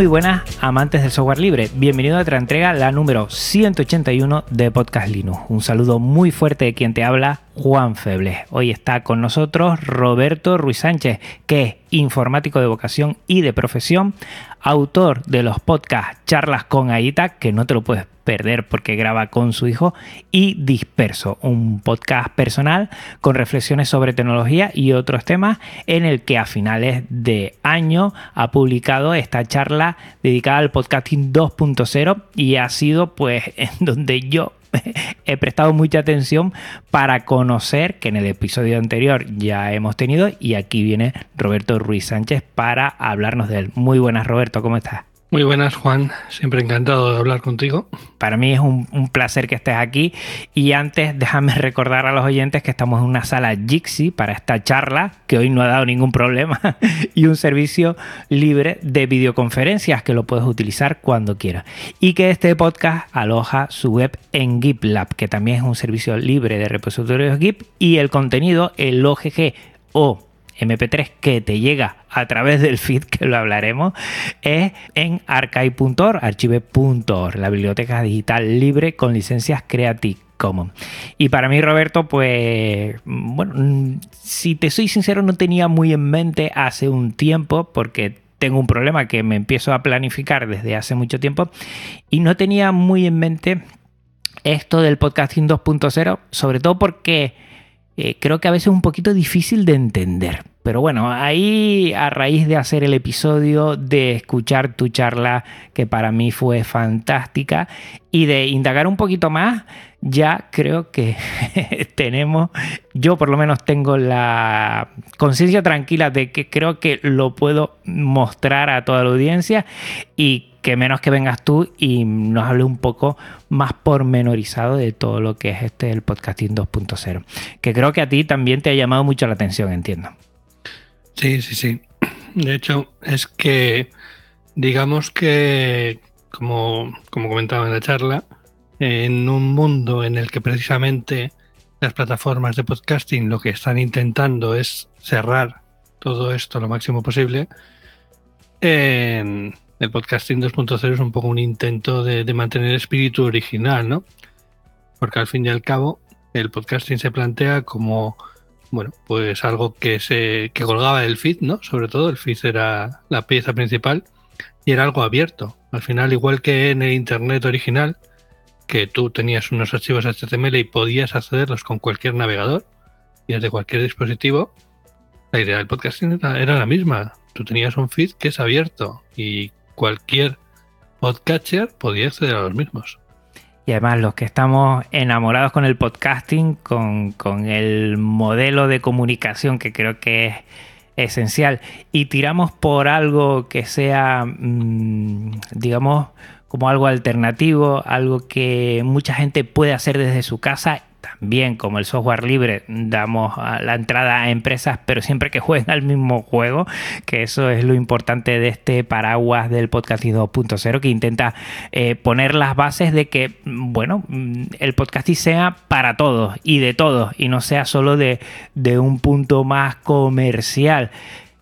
Muy buenas amantes del software libre, bienvenido a otra entrega, la número 181 de Podcast Linux. Un saludo muy fuerte de quien te habla, Juan Febles. Hoy está con nosotros Roberto Ruiz Sánchez, que es informático de vocación y de profesión, autor de los podcasts Charlas con Aita, que no te lo puedes perder porque graba con su hijo, y Disperso, un podcast personal con reflexiones sobre tecnología y otros temas en el que a finales de año ha publicado esta charla dedicada al podcasting 2.0 y ha sido pues en donde yo he prestado mucha atención para conocer que en el episodio anterior ya hemos tenido y aquí viene Roberto Ruiz Sánchez para hablarnos de él. Muy buenas Roberto, ¿cómo estás? Muy buenas, Juan. Siempre encantado de hablar contigo. Para mí es un, placer que estés aquí. Y antes, déjame recordar a los oyentes que estamos en una sala Jixi para esta charla, que hoy no ha dado ningún problema, y un servicio libre de videoconferencias que lo puedes utilizar cuando quieras. Y que este podcast aloja su web en GitLab, que también es un servicio libre de repositorios Git. Y el contenido, el OGG o MP3 que te llega a través del feed, que lo hablaremos, es en archive.org, archive.org, la biblioteca digital libre con licencias Creative Commons. Y para mí, Roberto, pues, bueno, si te soy sincero, no tenía muy en mente hace un tiempo, porque tengo un problema que me empiezo a planificar desde hace mucho tiempo, y no tenía muy en mente esto del podcasting 2.0, sobre todo porque eh, creo que a veces es un poquito difícil de entender. Pero bueno, ahí a raíz de hacer el episodio, de escuchar tu charla, que para mí fue fantástica, y de indagar un poquito más, ya creo que tenemos, yo por lo menos tengo la conciencia tranquila de que creo que lo puedo mostrar a toda la audiencia y que menos que vengas tú y nos hable un poco más pormenorizado de todo lo que es este el podcasting 2.0, que creo que a ti también te ha llamado mucho la atención, entiendo. Sí, sí, sí. De hecho, es que digamos que, como, como comentaba en la charla, en un mundo en el que precisamente las plataformas de podcasting lo que están intentando es cerrar todo esto lo máximo posible, el podcasting 2.0 es un poco un intento de, de, mantener el espíritu original, ¿no? Porque al fin y al cabo el podcasting se plantea como bueno, pues algo que se que colgaba el feed, ¿no? Sobre todo el feed era la pieza principal y era algo abierto. Al final, igual que en el internet original, que tú tenías unos archivos HTML y podías accederlos con cualquier navegador y desde cualquier dispositivo, la idea del podcasting era, era la misma. Tú tenías un feed que es abierto y cualquier podcatcher podía acceder a los mismos. Y además los que estamos enamorados con el podcasting, con, el modelo de comunicación que creo que es esencial, y tiramos por algo que sea, mm, digamos, como algo alternativo, algo que mucha gente puede hacer desde su casa también como el software libre damos la entrada a empresas, pero siempre que jueguen al mismo juego, que eso es lo importante de este paraguas del podcasting 2.0 que intenta eh, poner las bases de que, bueno, mm, el podcasting sea para todos y de todos y no sea solo de, de un punto más comercial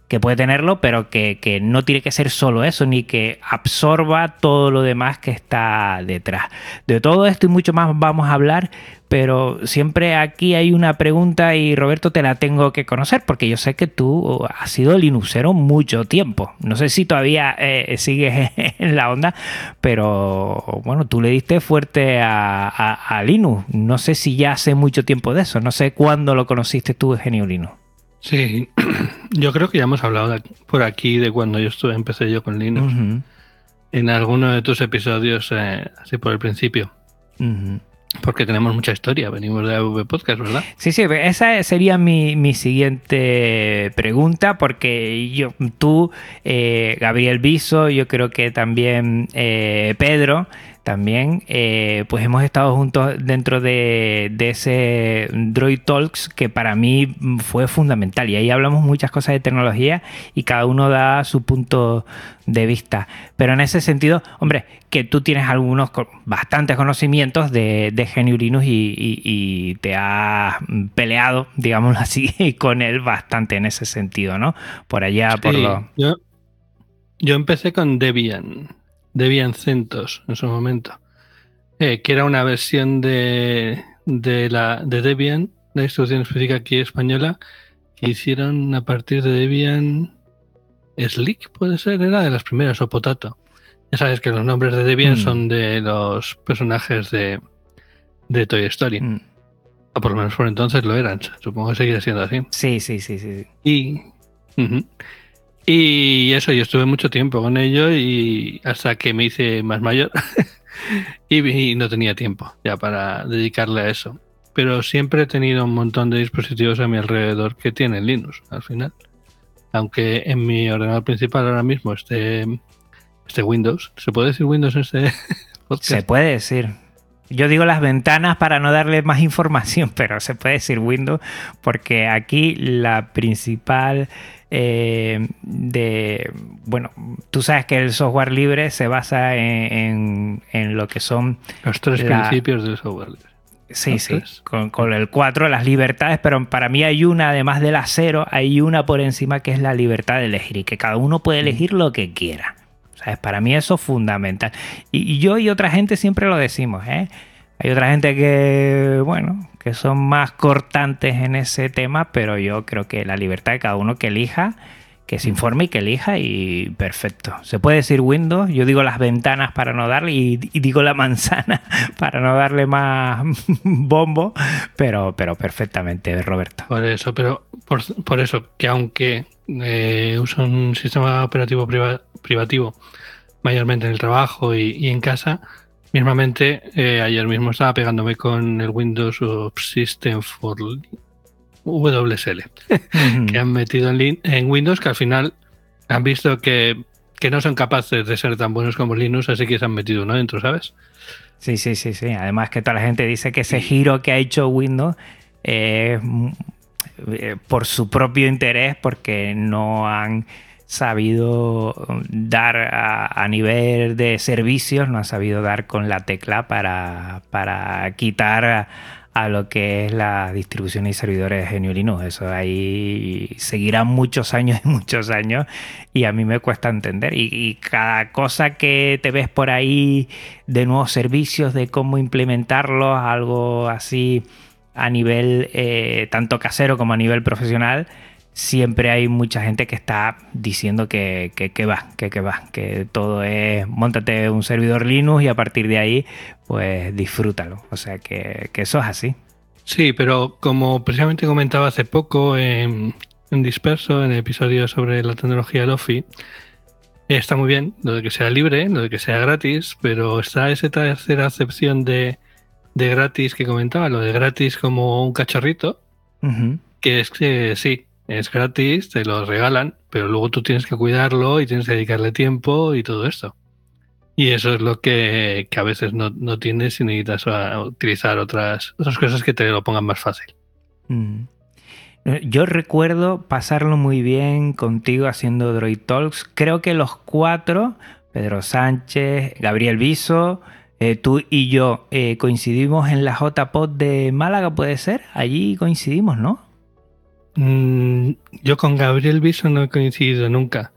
que puede tenerlo, pero que, que, no tiene que ser solo eso, ni que absorba todo lo demás que está detrás. De todo esto y mucho más vamos a hablar, pero siempre aquí hay una pregunta y Roberto te la tengo que conocer, porque yo sé que tú has sido Linuxero mucho tiempo. No sé si todavía eh, sigues en la onda, pero bueno, tú le diste fuerte a, a, Linux. No sé si ya hace mucho tiempo de eso, no sé cuándo lo conociste tú, Genio Linux. Sí, yo creo que ya hemos hablado por aquí de cuando yo estuve, empecé yo con Linux. En alguno de tus episodios, eh, así por el principio. Porque tenemos mucha historia, venimos de AV Podcast, ¿verdad? Sí, sí, esa sería mi, mi siguiente pregunta, porque yo, tú, eh, Gabriel Viso, yo creo que también eh, Pedro, también, eh, pues hemos estado juntos dentro de, de, ese Droid Talks que para mí fue fundamental. Y ahí hablamos muchas cosas de tecnología y cada uno da su punto de vista. Pero en ese sentido, hombre, que tú tienes algunos bastantes conocimientos de, de GNU Linux y, y, y, te has peleado, digámoslo así, con él bastante en ese sentido, ¿no? Por allá, sí, por lo... Yo, yo empecé con Debian. Debian CentOS en su momento, eh, que era una versión de, de, la, de Debian, la instrucción específica aquí española, que hicieron a partir de Debian Slick, puede ser, era de las primeras, o Potato. Ya sabes que los nombres de Debian mm. son de los personajes de, de Toy Story. Mm. O por lo menos por entonces lo eran. Supongo que seguirá siendo así. Sí, sí, sí, sí. Y. Uh -huh. Y eso, yo estuve mucho tiempo con ello y hasta que me hice más mayor y, no tenía tiempo ya para dedicarle a eso. Pero siempre he tenido un montón de dispositivos a mi alrededor que tienen Linux al final. Aunque en mi ordenador principal ahora mismo esté, esté Windows. ¿Se puede decir Windows en este? Se puede decir. Yo digo las ventanas para no darle más información, pero se puede decir Windows porque aquí la principal eh, de, bueno, tú sabes que el software libre se basa en, en, en lo que son... Los tres la, principios del software libre. Sí, sí, con, con, el 4, las libertades, pero para mí hay una, además de la 0, hay una por encima que es la libertad de elegir y que cada uno puede elegir lo que quiera. ¿Sabes? Para mí eso es fundamental. Y, yo y otra gente siempre lo decimos, ¿eh? Hay otra gente que, bueno, que son más cortantes en ese tema, pero yo creo que la libertad de cada uno que elija, que se informe y que elija y perfecto. Se puede decir Windows, yo digo las ventanas para no darle y, y digo la manzana para no darle más bombo, pero, pero perfectamente, Roberto. Por eso, pero por, por eso, que aunque eh, uso un sistema operativo priva, privativo mayormente en el trabajo y, y en casa, Mismamente, eh, ayer mismo estaba pegándome con el Windows Subsystem for WSL, que han metido en, en, Windows, que al final han visto que, que, no son capaces de ser tan buenos como Linux, así que se han metido uno dentro, ¿sabes? Sí, sí, sí, sí. Además que toda la gente dice que ese giro que ha hecho Windows es eh, por su propio interés, porque no han sabido dar a, nivel de servicios, no ha sabido dar con la tecla para, para quitar a, lo que es la distribución y servidores de GNU Linux. Eso ahí seguirán muchos años y muchos años y a mí me cuesta entender. Y, y cada cosa que te ves por ahí de nuevos servicios, de cómo implementarlos, algo así a nivel eh, tanto casero como a nivel profesional, siempre hay mucha gente que está diciendo que, que, va, que, que va, que todo es, montate un servidor Linux y a partir de ahí, pues disfrútalo. O sea que, que eso es así. Sí, pero como precisamente comentaba hace poco en, en Disperso, en el episodio sobre la tecnología Lofi, está muy bien lo de que sea libre, lo de que sea gratis, pero está esa tercera acepción de, de gratis que comentaba, lo de gratis como un cacharrito, uh -huh. que es que sí, es gratis, te lo regalan, pero luego tú tienes que cuidarlo y tienes que dedicarle tiempo y todo esto. Y eso es lo que, que a veces no, no, tienes y necesitas utilizar otras, otras cosas que te lo pongan más fácil. Mm. Yo recuerdo pasarlo muy bien contigo haciendo Droid Talks. Creo que los cuatro, Pedro Sánchez, Gabriel Viso, eh, tú y yo, eh, coincidimos en la JPod de Málaga, ¿puede ser? Allí coincidimos, ¿no? Mm, yo con Gabriel Viso no he coincidido nunca.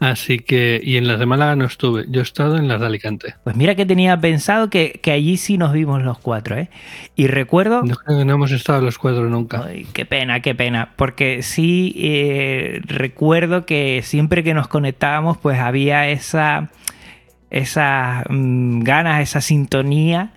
Así que, y en las de Málaga no estuve, yo he estado en las de Alicante. Pues mira que tenía pensado que, que allí sí nos vimos los cuatro, ¿eh? Y recuerdo... No creo que no hemos estado los cuatro nunca. Ay, qué pena, qué pena, porque sí eh, recuerdo que siempre que nos conectábamos pues había esa, esa mmm, ganas, esa sintonía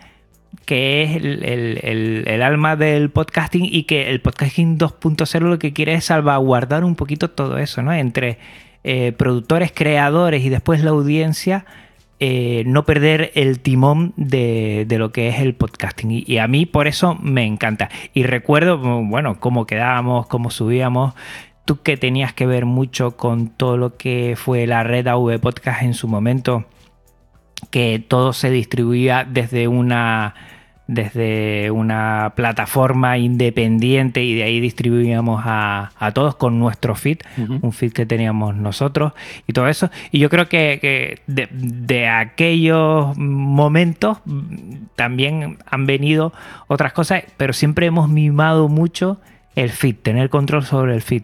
que es el, el, alma del podcasting y que el podcasting 2.0 lo que quiere es salvaguardar un poquito todo eso, ¿no? Entre eh, productores, creadores y después la audiencia, eh, no perder el timón de, lo que es el podcasting. Y, a mí por eso me encanta. Y recuerdo, bueno, cómo quedábamos, cómo subíamos. Tú que tenías que ver mucho con todo lo que fue la red AV Podcast en su momento, que todo se distribuía desde una desde una plataforma independiente y de ahí distribuíamos a, todos con nuestro feed, un feed que teníamos nosotros y todo eso. Y yo creo que, de, aquellos momentos también han venido otras cosas, pero siempre hemos mimado mucho el feed, tener control sobre el feed,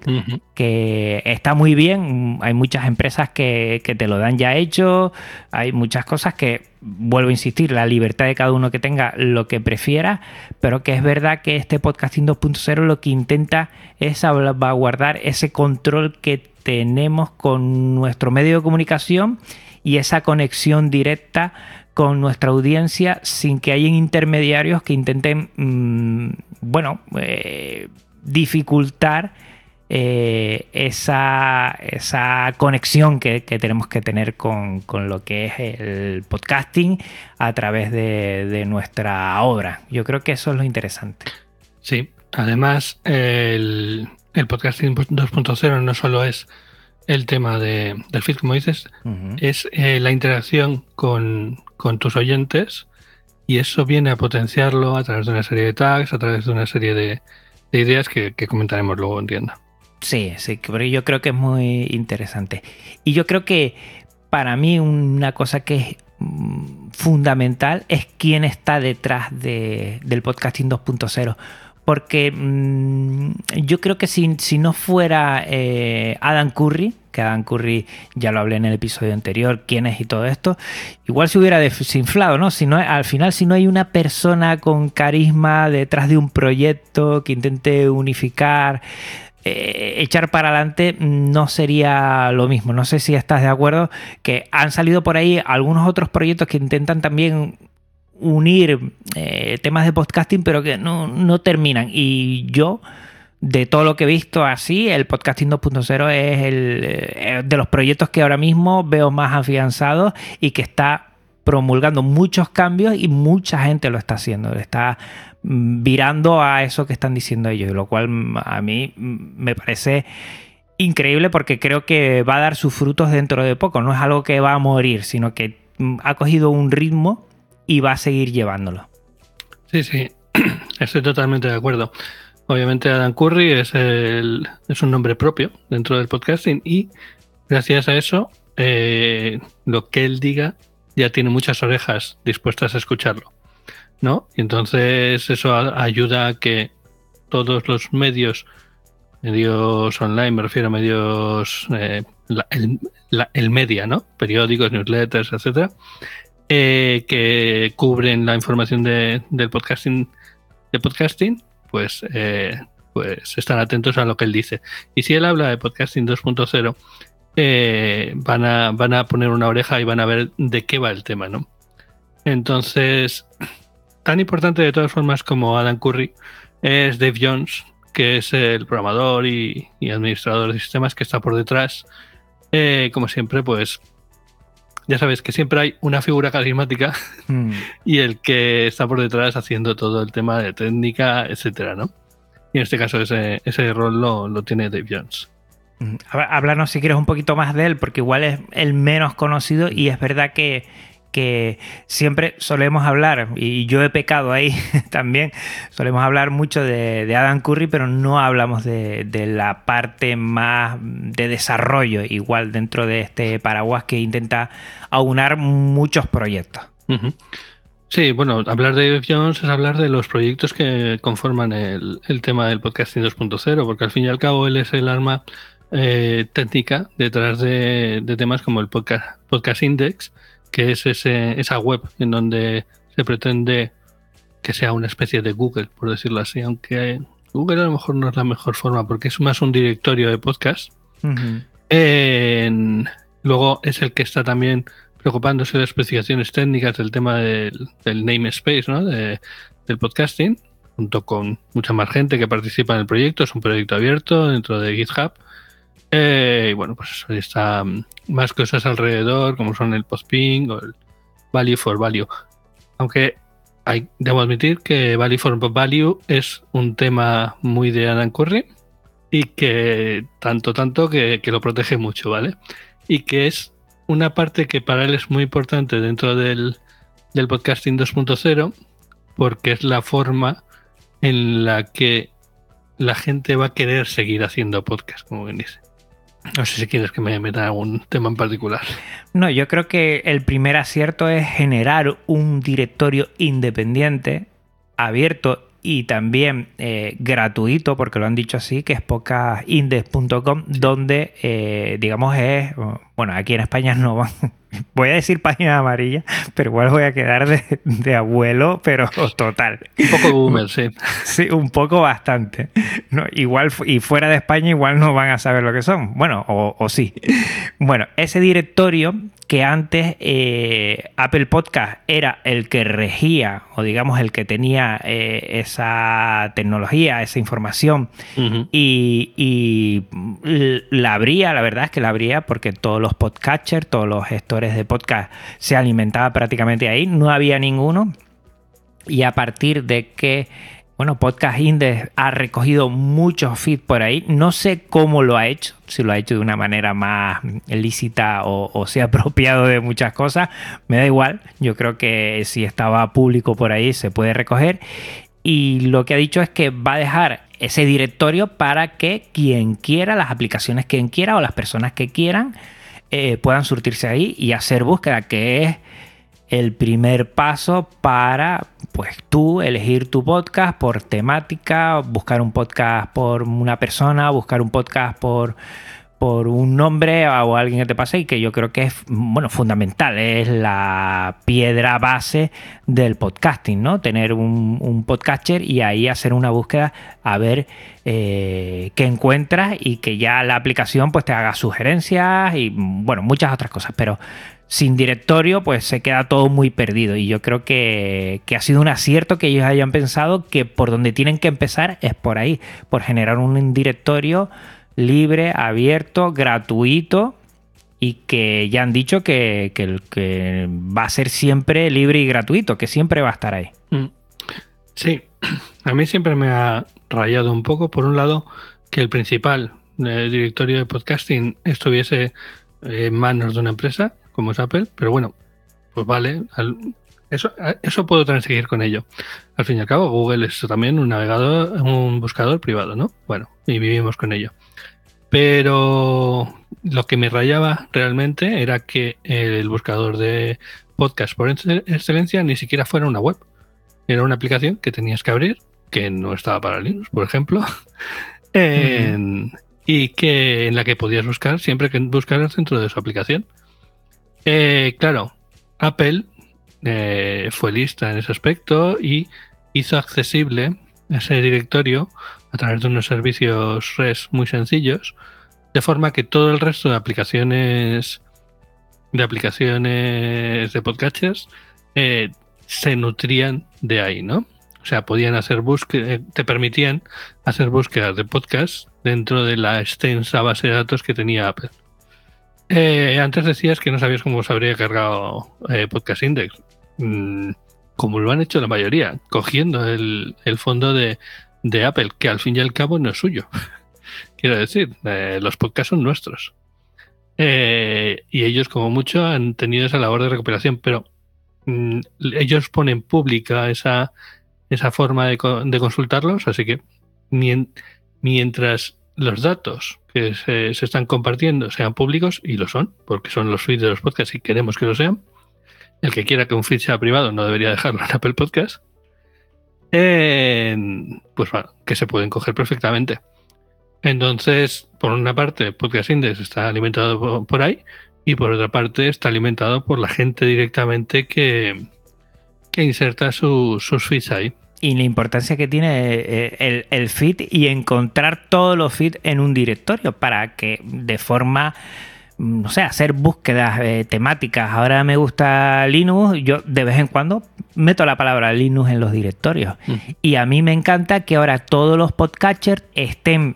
que está muy bien, hay muchas empresas que, que, te lo dan ya hecho, hay muchas cosas que, vuelvo a insistir, la libertad de cada uno que tenga lo que prefiera, pero que es verdad que este podcasting 2.0 lo que intenta es salvaguardar ese control que tenemos con nuestro medio de comunicación y esa conexión directa con nuestra audiencia sin que haya intermediarios que intenten, mm, bueno, eh, dificultar eh, esa, esa, conexión que, tenemos que tener con, lo que es el podcasting a través de, nuestra obra. Yo creo que eso es lo interesante. Sí, además el, podcasting 2.0 no solo es el tema de, del feed, como dices, es eh, la interacción con, tus oyentes y eso viene a potenciarlo a través de una serie de tags, a través de una serie de, de ideas que, comentaremos luego en tienda. Sí, sí, pero yo creo que es muy interesante. Y yo creo que para mí una cosa que es mm, fundamental es quién está detrás del podcasting 2.0. Porque mm, yo creo que si, no fuera eh, Adam Curry, que Adam Curry ya lo hablé en el episodio anterior, quién es y todo esto, igual se hubiera desinflado, ¿no? Si no al final, si no hay una persona con carisma detrás de un proyecto que intente unificar, eh, echar para adelante, no sería lo mismo. No sé si estás de acuerdo, que han salido por ahí algunos otros proyectos que intentan también unir eh, temas de podcasting, pero que no, no terminan. Y yo de todo lo que he visto así, el podcasting 2.0 es el eh, de los proyectos que ahora mismo veo más afianzados y que está promulgando muchos cambios y mucha gente lo está haciendo, está mm, virando a eso que están diciendo ellos, lo cual mm, a mí mm, me parece increíble porque creo que va a dar sus frutos dentro de poco, no es algo que va a morir, sino que ha cogido un ritmo y va a seguir llevándolo. Sí, sí, estoy totalmente de acuerdo. Obviamente Adam Curry es, el, es un nombre propio dentro del podcasting y gracias a eso eh, lo que él diga ya tiene muchas orejas dispuestas a escucharlo. ¿no? Y entonces eso ayuda a que todos los medios, medios online, me refiero a medios, eh, el, media, ¿no? Periódicos, newsletters, etcétera, eh, que cubren la información de, del podcasting, podcasting, pues, eh, pues están atentos a lo que él dice. Y si él habla de podcasting 2.0, eh, van, a, van a poner una oreja y van a ver de qué va el tema, ¿no? Entonces, tan importante de todas formas como Adam Curry es Dave Jones, que es el programador y, administrador de sistemas que está por detrás. Como siempre, pues ya sabes que siempre hay una figura carismática hmm. y el que está por detrás haciendo todo el tema de técnica, etcétera, ¿no? Y en este caso ese, ese rol lo, lo tiene Dave Jones. Hmm. Háblanos si quieres un poquito más de él, porque igual es el menos conocido y es verdad que que siempre solemos hablar, y yo he pecado ahí también, solemos hablar mucho de, Adam Curry, pero no hablamos de, la parte más de desarrollo, igual dentro de este paraguas que intenta aunar muchos proyectos. Sí, bueno, hablar de Dave Jones es hablar de los proyectos que conforman el, tema del podcasting 2.0, porque al fin y al cabo él es el arma eh, técnica detrás de, temas como el podcast, podcast Index, que es ese, esa web en donde se pretende que sea una especie de Google, por decirlo así, aunque Google a lo mejor no es la mejor forma porque es más un directorio de podcast. luego es el que está también preocupándose de especificaciones técnicas del tema del, namespace, ¿no? del podcasting, junto con mucha más gente que participa en el proyecto. Es un proyecto abierto dentro de GitHub. Eh, y bueno, pues está mm, más cosas alrededor, como son el postping o value for value. Aunque hay, debo admitir que value for value es un tema muy de Adam Curry y que tanto, tanto que, que lo protege mucho, ¿vale? Y que es una parte que para él es muy importante dentro del, del podcasting 2.0 porque es la forma en la que la gente va a querer seguir haciendo podcast, como bien dice. No sé si quieres que me meta algún tema en particular. No, yo creo que el primer acierto es generar un directorio independiente, abierto y también eh, gratuito, porque lo han dicho así, que es podcastindex.com, donde, eh, digamos, es, bueno, aquí en España no van, voy a decir página amarilla, pero igual voy a quedar de, abuelo, pero total. Un poco boomer, sí. Sí, un poco bastante. No, igual, y fuera de España igual no van a saber lo que son. Bueno, o, sí. Bueno, ese directorio que antes eh, Apple Podcast era el que regía, o digamos el que tenía eh, esa tecnología, esa información, y, y la abría, la verdad es que la abría porque todos los podcatchers, todos los gestores de podcast se alimentaba prácticamente ahí, no había ninguno. Y a partir de que, bueno, Podcast Index ha recogido muchos feeds por ahí, no sé cómo lo ha hecho, si lo ha hecho de una manera más lícita o, o se ha apropiado de muchas cosas, me da igual, yo creo que si estaba público por ahí se puede recoger. Y lo que ha dicho es que va a dejar ese directorio para que quien quiera, las aplicaciones quien quiera o las personas que quieran, eh, puedan surtirse ahí y hacer búsqueda, que es el primer paso para pues tú elegir tu podcast por temática, buscar un podcast por una persona, buscar un podcast por por un nombre o alguien que te pase y que yo creo que es bueno fundamental, es la piedra base del podcasting, ¿no? Tener un, podcaster y ahí hacer una búsqueda a ver eh, qué encuentras y que ya la aplicación pues te haga sugerencias y bueno, muchas otras cosas, pero sin directorio pues se queda todo muy perdido y yo creo que, que ha sido un acierto que ellos hayan pensado que por donde tienen que empezar es por ahí, por generar un directorio libre, abierto, gratuito y que ya han dicho que, que, va a ser siempre libre y gratuito, que siempre va a estar ahí. Mm. Sí, a mí siempre me ha rayado un poco, por un lado, que el principal eh, directorio de podcasting estuviese en manos de una empresa como es Apple, pero bueno, pues vale, eso, eso puedo transigir con ello. Al fin y al cabo, Google es también un navegador, un buscador privado, ¿no? Bueno, y vivimos con ello. Pero lo que me rayaba realmente era que el buscador de podcast por excelencia ni siquiera fuera una web. Era una aplicación que tenías que abrir, que no estaba para Linux, por ejemplo, y que en la que podías buscar siempre que buscaras dentro de su aplicación. Eh, claro, Apple eh, fue lista en ese aspecto y hizo accesible ese directorio a través de unos servicios REST muy sencillos, de forma que todo el resto de aplicaciones de aplicaciones de podcasters eh, se nutrían de ahí, ¿no? O sea, podían hacer búsquedas, eh, te permitían hacer búsquedas de podcast dentro de la extensa base de datos que tenía Apple. Eh, antes decías que no sabías cómo se habría cargado Podcast Index. Mm, como lo han hecho la mayoría, cogiendo el, fondo de, Apple, que al fin y al cabo no es suyo. Quiero decir, eh, los podcasts son nuestros. Eh, y ellos, como mucho, han tenido esa labor de recuperación, pero mm, ellos ponen pública esa, esa forma de, consultarlos, así que mientras los datos que se, se, están compartiendo sean públicos, y lo son, porque son los feeds de los podcasts y queremos que lo sean, el que quiera que un feed sea privado no debería dejarlo en Apple Podcast. Pues bueno, que se pueden coger perfectamente. Entonces, por una parte, Podcast Index está alimentado por ahí y por otra parte está alimentado por la gente directamente que, que inserta sus feeds ahí. Y la importancia que tiene eh, el, el feed y encontrar todos los feeds en un directorio para que de forma no sé, hacer búsquedas eh, temáticas. Ahora me gusta Linux, yo de vez en cuando meto la palabra Linux en los directorios. Y a mí me encanta que ahora todos los podcatchers estén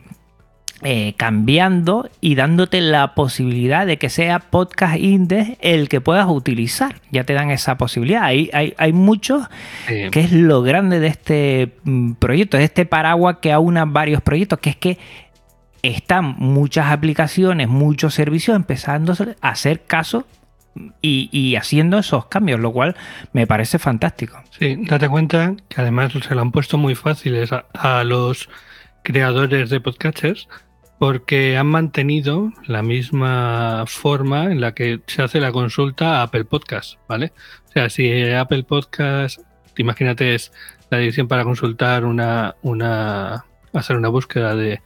eh, cambiando y dándote la posibilidad de que sea Podcast Index el que puedas utilizar. Ya te dan esa posibilidad. Hay, hay, hay muchos, Sí. que es lo grande de este mm, proyecto, de este paraguas que aúna varios proyectos, que es que están muchas aplicaciones, muchos servicios empezando a hacer caso y, haciendo esos cambios, lo cual me parece fantástico. Sí, date cuenta que además se lo han puesto muy fáciles a, a los creadores de podcasters porque han mantenido la misma forma en la que se hace la consulta a Apple Podcast, ¿vale? O sea, si Apple Podcast, imagínate, es la dirección para consultar una, una hacer una búsqueda de,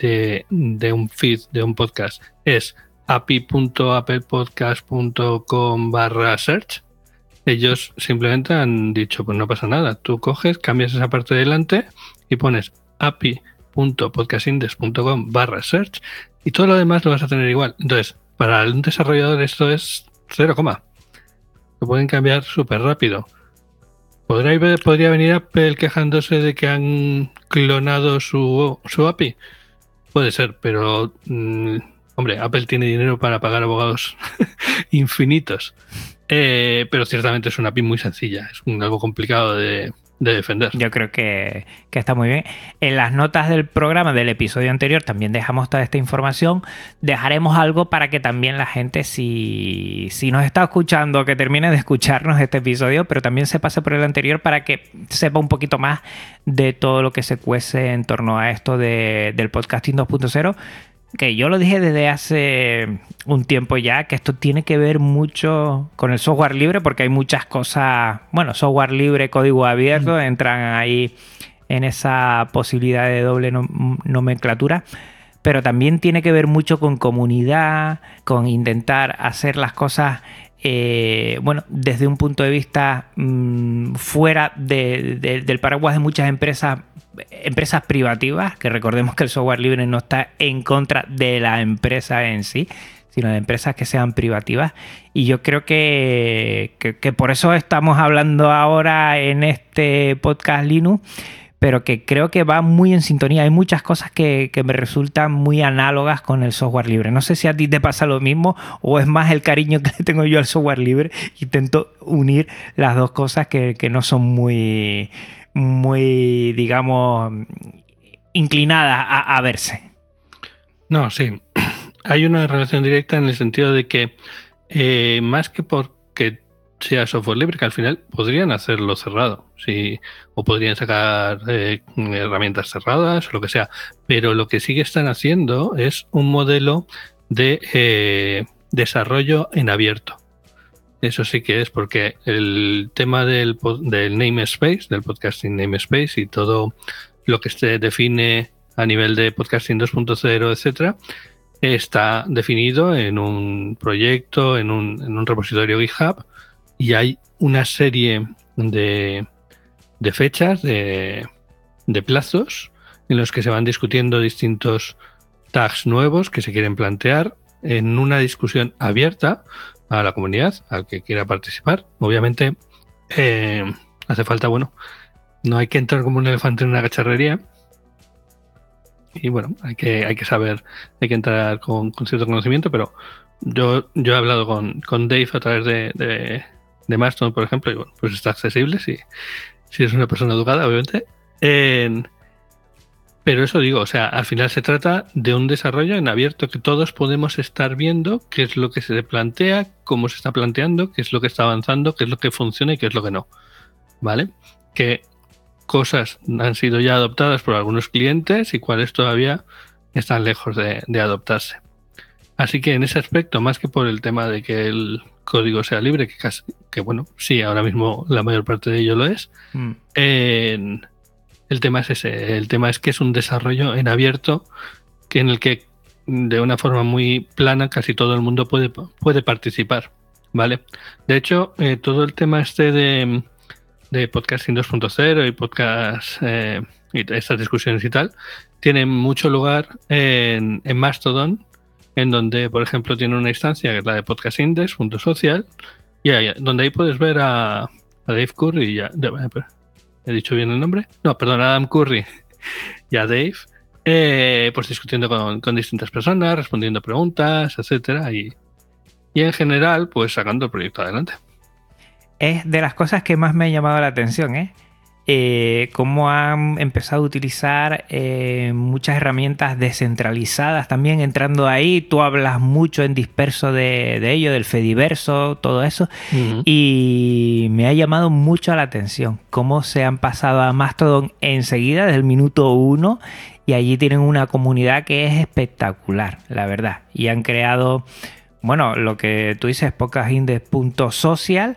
de, un feed de un podcast, es api.applepodcast.com barra search, ellos simplemente han dicho, pues no pasa nada, tú coges, cambias esa parte de delante y pones api.podcastindex.com barra search y todo lo demás lo vas a tener igual. Entonces, para un desarrollador esto es 0, lo pueden cambiar súper rápido. ¿Podría, ¿Podría venir Apple quejándose de que han clonado su, su API? Puede ser, pero mm, hombre, Apple tiene dinero para pagar abogados infinitos. Eh, pero ciertamente es una API muy sencilla, es un- algo complicado de, de defender. Yo creo que, que está muy bien. En las notas del programa del episodio anterior también dejamos toda esta información. Dejaremos algo para que también la gente, si, si nos está escuchando, que termine de escucharnos este episodio, pero también se pase por el anterior para que sepa un poquito más de todo lo que se cuece en torno a esto de- del podcasting 2.0 que yo lo dije desde hace un tiempo ya, que esto tiene que ver mucho con el software libre, porque hay muchas cosas, bueno, software libre, código abierto, entran ahí en esa posibilidad de doble nom- nomenclatura, pero también tiene que ver mucho con comunidad, con intentar hacer las cosas, eh, bueno, desde un punto de vista mm, fuera de- de- del paraguas de muchas empresas empresas privativas, que recordemos que el software libre no está en contra de la empresa en sí, sino de empresas que sean privativas. Y yo creo que, que por eso estamos hablando ahora en este podcast Linux, pero que creo que va muy en sintonía. Hay muchas cosas que, que me resultan muy análogas con el software libre. No sé si a ti te pasa lo mismo o es más el cariño que tengo yo al software libre. Intento unir las dos cosas que, que no son muy muy, digamos, inclinada a, verse. No, sí. Hay una relación directa en el sentido de que eh, más que porque sea software libre, que al final podrían hacerlo cerrado, sí, o podrían sacar eh, herramientas cerradas o lo que sea, pero lo que sí que están haciendo es un modelo de eh, desarrollo en abierto. Eso sí que es porque el tema del, del namespace, del podcasting namespace y todo lo que se define a nivel de podcasting 2.0, etcétera, está definido en un proyecto, en un, en un repositorio GitHub y hay una serie de, de fechas, de, de plazos en los que se van discutiendo distintos tags nuevos que se quieren plantear en una discusión abierta a la comunidad, al que quiera participar. Obviamente, eh, hace falta, bueno, no hay que entrar como un elefante en una cacharrería. Y bueno, hay que, hay que saber, hay que entrar con, cierto conocimiento, pero yo, yo he hablado con, con Dave a través de, de Mastodon, por ejemplo, y bueno, pues está accesible si, si es una persona educada, obviamente. En- pero eso digo, o sea, al final se trata de un desarrollo en abierto que todos podemos estar viendo qué es lo que se plantea, cómo se está planteando, qué es lo que está avanzando, qué es lo que funciona y qué es lo que no. ¿Vale? Que cosas han sido ya adoptadas por algunos clientes y cuáles todavía están lejos de adoptarse. Así que en ese aspecto, más que por el tema de que el código sea libre, que, casi, que bueno, sí, ahora mismo la mayor parte de ello lo es, Mm. en- el tema es ese. El tema es que es un desarrollo en abierto que en el que de una forma muy plana casi todo el mundo puede, puede participar. ¿Vale? De hecho, eh, todo el tema este de, de podcasting 2.0 y podcast eh, y estas discusiones y tal, tienen mucho lugar en, en Mastodon, en donde, por ejemplo, tiene una instancia que es la de podcastindex.social, y ahí, donde ahí puedes ver a, a Dave Curry y a, de- ¿He dicho bien el nombre? No, perdón, Adam Curry y a Dave eh, pues discutiendo con, con, distintas personas, respondiendo preguntas, etcétera, y, y en general, pues sacando el proyecto adelante. Es de las cosas que más me ha llamado la atención, ¿eh? Eh, cómo han empezado a utilizar eh, muchas herramientas descentralizadas también entrando ahí. Tú hablas mucho en disperso de, ello, del Fediverso, todo eso. Y me ha llamado mucho la atención cómo se han pasado a Mastodon enseguida, desde el minuto uno. Y allí tienen una comunidad que es espectacular, la verdad. Y han creado, bueno, lo que tú dices, podcast.social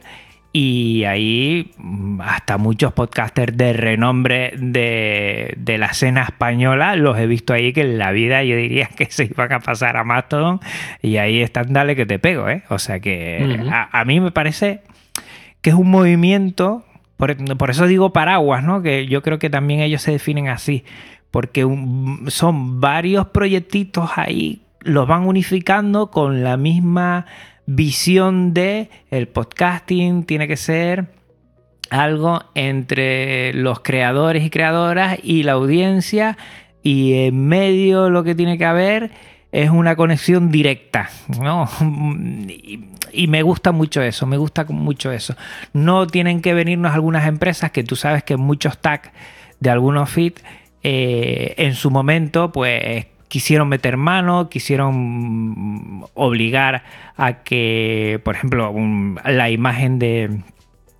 y ahí mm, hasta muchos podcasters de renombre de, la escena española los he visto ahí que en la vida yo diría que se iban a pasar a Mastodon y ahí están dale que te pego, ¿eh? O sea que a, mí me parece que es un movimiento, por, por, eso digo paraguas, ¿no? Que yo creo que también ellos se definen así, porque son varios proyectitos ahí, los van unificando con la misma visión de el podcasting tiene que ser algo entre los creadores y creadoras y la audiencia y en medio lo que tiene que haber es una conexión directa, ¿no? Y, me gusta mucho eso, me gusta mucho eso. No tienen que venirnos algunas empresas que tú sabes que muchos tags de algunos feeds eh, en su momento pues quisieron meter mano, quisieron obligar a que, por ejemplo, la imagen de,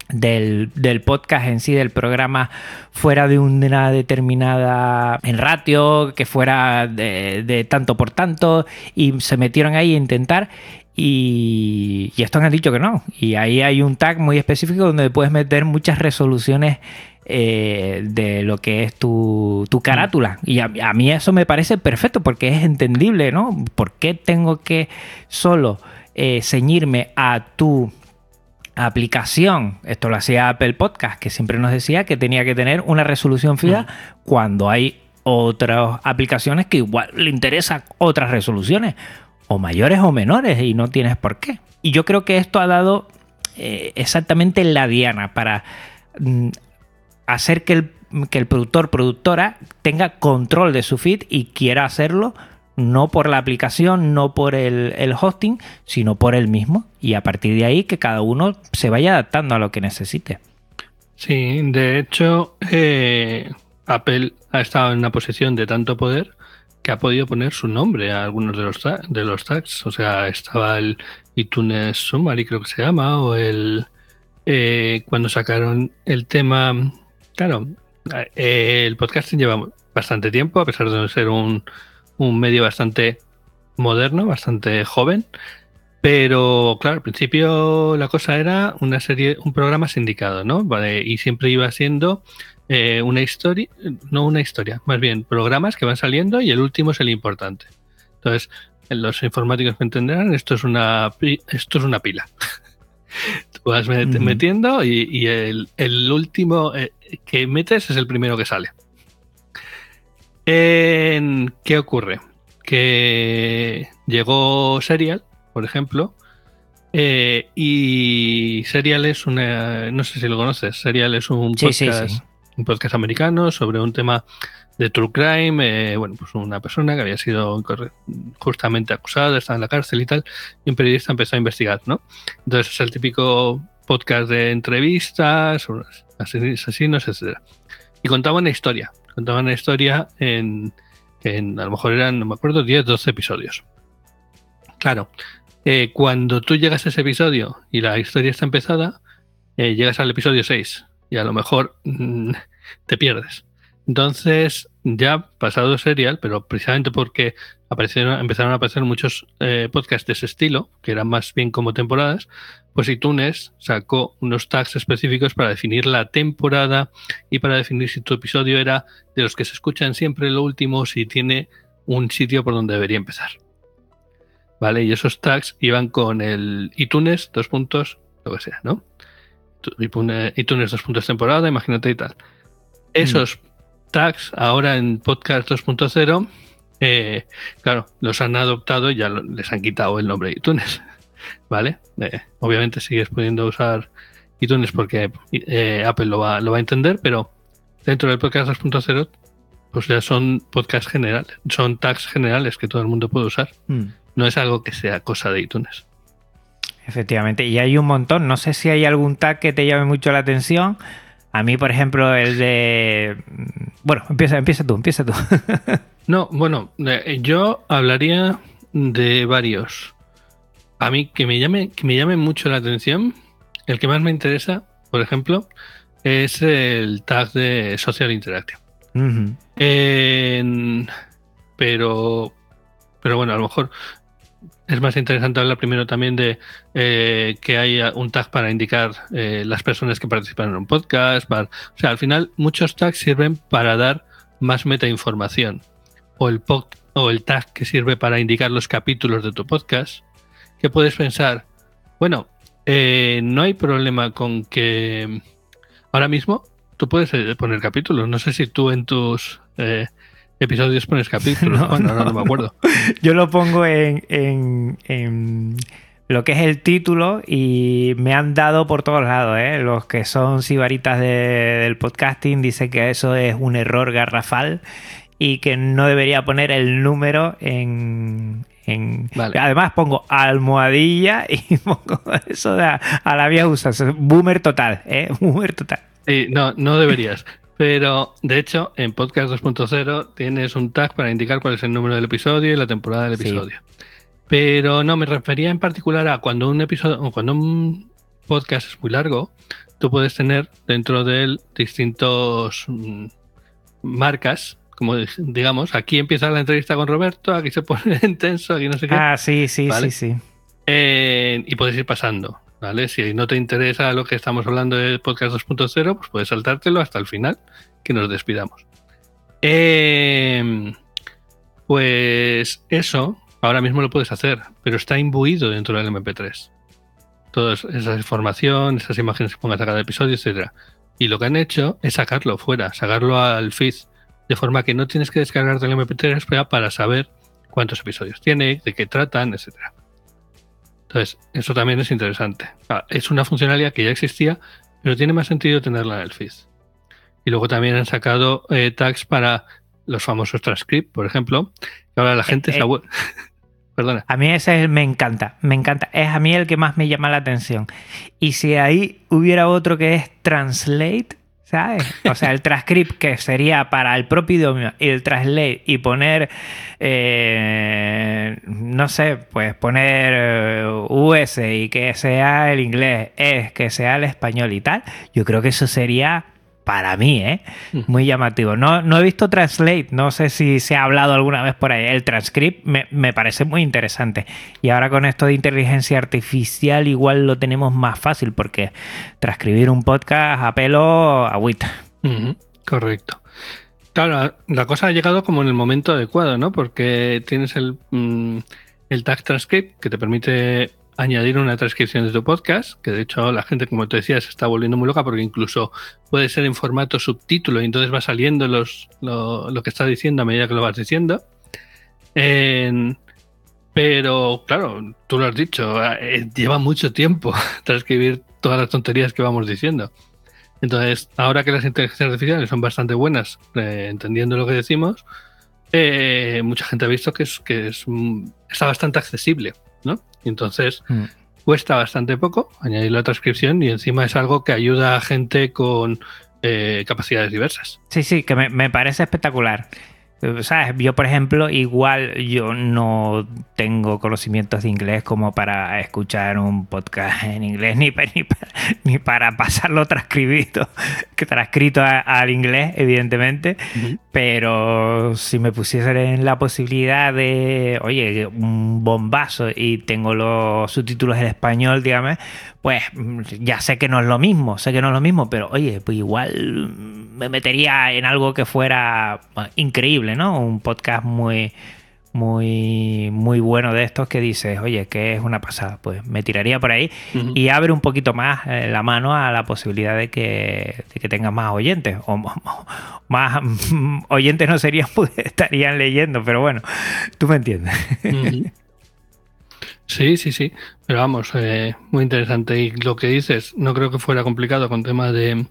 del, podcast en sí, del programa, fuera de una determinada en ratio, que fuera de, tanto por tanto, y se metieron ahí a intentar. Y, y estos han dicho que no. Y ahí hay un tag muy específico donde puedes meter muchas resoluciones eh, de lo que es tu, carátula. Y a, mí eso me parece perfecto porque es entendible, ¿no? ¿Por qué tengo que solo eh, ceñirme a tu aplicación? Esto lo hacía Apple Podcast, que siempre nos decía que tenía que tener una resolución fija cuando hay otras aplicaciones que igual le interesan otras resoluciones, o mayores o menores, y no tienes por qué. Y yo creo que esto ha dado eh, exactamente la diana para mm, hacer que el, que el productor, productora tenga control de su feed y quiera hacerlo no por la aplicación, no por el, hosting, sino por él mismo. Y a partir de ahí que cada uno se vaya adaptando a lo que necesite. Sí, de hecho, eh, Apple ha estado en una posición de tanto poder que ha podido poner su nombre a algunos de los, de los tags. O sea, estaba el iTunes Summary, creo que se llama, o el... Eh, cuando sacaron el tema Claro, eh, el podcasting lleva bastante tiempo, a pesar de ser un, medio bastante moderno, bastante joven. Pero claro, al principio la cosa era una serie, un programa sindicado, ¿no? y siempre iba siendo eh, una historia, no una historia, más bien programas que van saliendo y el último es el importante. Entonces, los informáticos me entenderán, esto es una esto es una pila. Tú vas metiendo y, el, último eh, que metes es el primero que sale. ¿Qué ocurre? Que llegó Serial, por ejemplo, eh, y Serial es una. No sé si lo conoces. Serial es un podcast, un podcast americano sobre un tema de true crime, eh, bueno, pues una persona que había sido justamente acusada, estaba en la cárcel y tal, y un periodista empezó a investigar, ¿no? Entonces es el típico podcast de entrevistas, asesinos, etc. Y contaba una historia, contaba una historia en, en, a lo mejor eran, no me acuerdo, 10, 12 episodios. Claro, eh, cuando tú llegas a ese episodio y la historia está empezada, eh, llegas al episodio 6 y a lo mejor mm, te pierdes. Entonces, ya pasado serial, pero precisamente porque aparecieron, empezaron a aparecer muchos eh, podcasts de ese estilo, que eran más bien como temporadas, pues iTunes sacó unos tags específicos para definir la temporada y para definir si tu episodio era de los que se escuchan siempre lo último, si tiene un sitio por donde debería empezar. ¿Vale? Y esos tags iban con el iTunes, dos puntos, lo que sea, ¿no? iTunes, dos puntos temporada, imagínate y tal. Esos mm tags ahora en Podcast 2.0, eh, claro, los han adoptado y ya les han quitado el nombre de iTunes. ¿Vale? Eh, obviamente sigues pudiendo usar iTunes porque eh, Apple lo va, lo va a entender, pero dentro del Podcast 2.0 pues ya son podcasts generales, son tags generales que todo el mundo puede usar. Mm. No es algo que sea cosa de iTunes. Efectivamente, y hay un montón. No sé si hay algún tag que te llame mucho la atención. A mí, por ejemplo, el de. Bueno, empieza, empieza tú, empieza tú. No, bueno, eh, yo hablaría de varios. A mí que me llame, que me llame mucho la atención. El que más me interesa, por ejemplo, es el tag de Social Interactive. En- pero, pero bueno, a lo mejor es más interesante hablar primero también de eh, que haya un tag para indicar eh, las personas que participan en un podcast. para- o sea, al final muchos tags sirven para dar más metainformación. O el, pod- o el tag que sirve para indicar los capítulos de tu podcast. Que puedes pensar, bueno, eh, no hay problema con que ahora mismo tú puedes eh, poner capítulos. No sé si tú en tus eh, episodios pones capítulos. No, Bueno, no. no me acuerdo. Yo lo pongo en, en- en lo que es el título y me han dado por todos lados. ¿eh? Los que son sibaritas de- del podcasting dicen que eso es un error garrafal y que no debería poner el número en... en- Vale. Además pongo almohadilla y pongo eso de a, a la vieja usanza. Boomer total, ¿eh? Boomer total. Sí, no, no deberías. Pero de hecho, en Podcast 2.0 tienes un tag para indicar cuál es el número del episodio y la temporada del Sí. episodio. Pero no, me refería en particular a cuando un episodio cuando un podcast es muy largo, tú puedes tener dentro de él distintos mm, marcas, como digamos, aquí empieza la entrevista con Roberto, aquí se pone intenso, aquí no sé qué. Ah, sí, sí, Vale. sí, sí. Eh, y puedes ir pasando, ¿vale? Si no te interesa lo que estamos hablando del podcast 2.0, pues puedes saltártelo hasta el final, que nos despidamos. Eh, pues eso, ahora mismo lo puedes hacer, pero está imbuido dentro del MP3. Toda esa información, esas imágenes que pongas a cada episodio, etcétera. Y lo que han hecho es sacarlo fuera, sacarlo al feed, de forma que no tienes que descargarte el MP3 para- saber cuántos episodios tiene, de qué tratan, etcétera. Entonces, eso también es interesante. Ah, es una funcionalidad que ya existía, pero tiene más sentido tenerla en el feed. Y luego también han sacado eh, tags para los famosos transcript, por ejemplo. que ahora la gente eh. se ha vuel- Perdona. A mí ese es- me encanta, me encanta. Es a mí el que más me llama la atención. Y si ahí hubiera otro que es Translate, ¿sabes? O sea, el transcript que sería para el propio idioma y el translate y poner, eh, no sé, pues poner eh, US y que sea el inglés, es que sea el español y tal, yo creo que eso sería... Para mí, ¿eh? Muy llamativo. No, no he visto Translate, no sé si se ha hablado alguna vez por ahí. El transcript me, me parece muy interesante. Y ahora con esto de inteligencia artificial igual lo tenemos más fácil porque transcribir un podcast a pelo agüita. Ujú, Correcto. Claro, la cosa ha llegado como en el momento adecuado, ¿no? Porque tienes el, mm, el tag transcript que te permite añadir una transcripción de tu podcast, que de hecho la gente, como te decía, se está volviendo muy loca porque incluso puede ser en formato subtítulo y entonces va saliendo los, lo, que está diciendo a medida que lo vas diciendo. En- pero claro, tú lo has dicho, eh, lleva mucho tiempo transcribir todas las tonterías que vamos diciendo. Entonces, ahora que las inteligencias artificiales son bastante buenas, eh, entendiendo lo que decimos, eh, mucha gente ha visto que, es, que es, mm, está bastante accesible, ¿no? Entonces Mm. cuesta bastante poco añadir la transcripción y encima es algo que ayuda a gente con eh, capacidades diversas. Sí, sí, que me, me parece espectacular. Eh, ¿Sabes? Yo, por ejemplo, igual yo no tengo conocimientos de inglés como para escuchar un podcast en inglés, ni, pa- ni, para, ni para pasarlo transcrito, que transcrito al inglés, evidentemente. Pero si me pusiesen en la posibilidad de, oye, un bombazo y tengo los subtítulos en español, dígame, pues mm, ya sé que no es lo mismo, sé que no es lo mismo, pero oye, pues igual me metería en algo que fuera increíble, ¿no? Un podcast muy, muy, muy bueno de estos que dices, oye, que es una pasada, pues me tiraría por ahí y abre un poquito más eh, la mano a la posibilidad de que, de que tengas más oyentes. O más oyentes no serían, pues estarían leyendo, pero bueno, tú me entiendes. Sí, sí, sí. Pero vamos, eh, muy interesante. Y lo que dices, no creo que fuera complicado con temas de,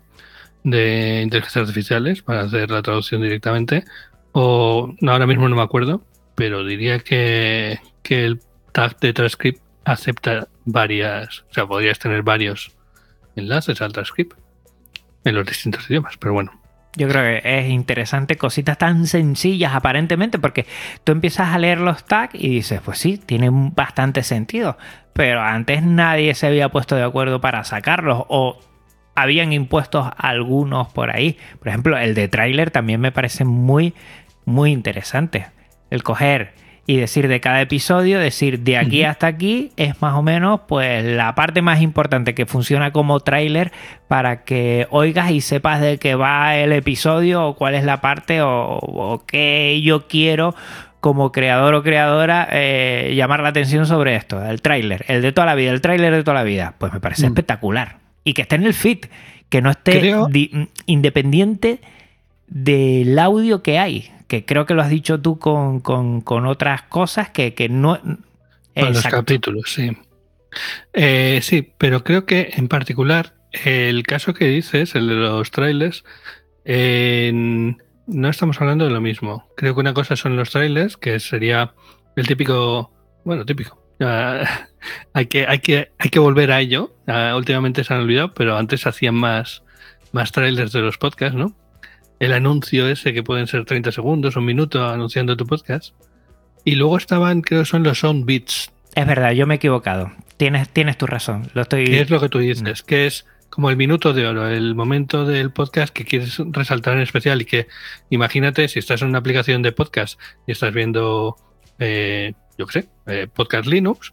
de inteligencias artificiales para hacer la traducción directamente, o no, ahora mismo no me acuerdo, pero diría que, que el tag de transcript acepta varias, o sea, podrías tener varios enlaces al transcript en los distintos idiomas, pero bueno. Yo creo que es interesante, cositas tan sencillas aparentemente, porque tú empiezas a leer los tags y dices, pues sí, tiene bastante sentido, pero antes nadie se había puesto de acuerdo para sacarlos o habían impuestos algunos por ahí. Por ejemplo, el de tráiler también me parece muy, muy interesante. El coger y decir de cada episodio, decir de aquí hasta aquí es más o menos pues la parte más importante que funciona como tráiler para que oigas y sepas de qué va el episodio o cuál es la parte o, qué yo quiero como creador o creadora eh, llamar la atención sobre esto, el tráiler, el de toda la vida, el tráiler de toda la vida, pues me parece mm. espectacular. Y que esté en el feed, que no esté independiente del audio que hay que creo que lo has dicho tú con, otras cosas que, no... Con los capítulos, sí. Eh, sí, pero creo que en particular el caso que dices, el de los trailers, no estamos hablando de lo mismo. Creo que una cosa son los trailers, que sería el típico, bueno, típico. hay, que, hay, que, hay que volver a ello. últimamente se han olvidado, pero antes hacían más, más trailers de los podcasts, ¿no? El anuncio ese que pueden ser 30 segundos, un minuto anunciando tu podcast. Y luego estaban, creo que son los sound beats. Es verdad, yo me he equivocado. Tienes, tienes tu razón. Lo estoy... ¿Qué es lo que tú dices? Que es como el minuto de oro, el momento del podcast que quieres resaltar en especial y que imagínate si estás en una aplicación de podcast y estás viendo, eh, yo qué sé, eh, podcast Linux,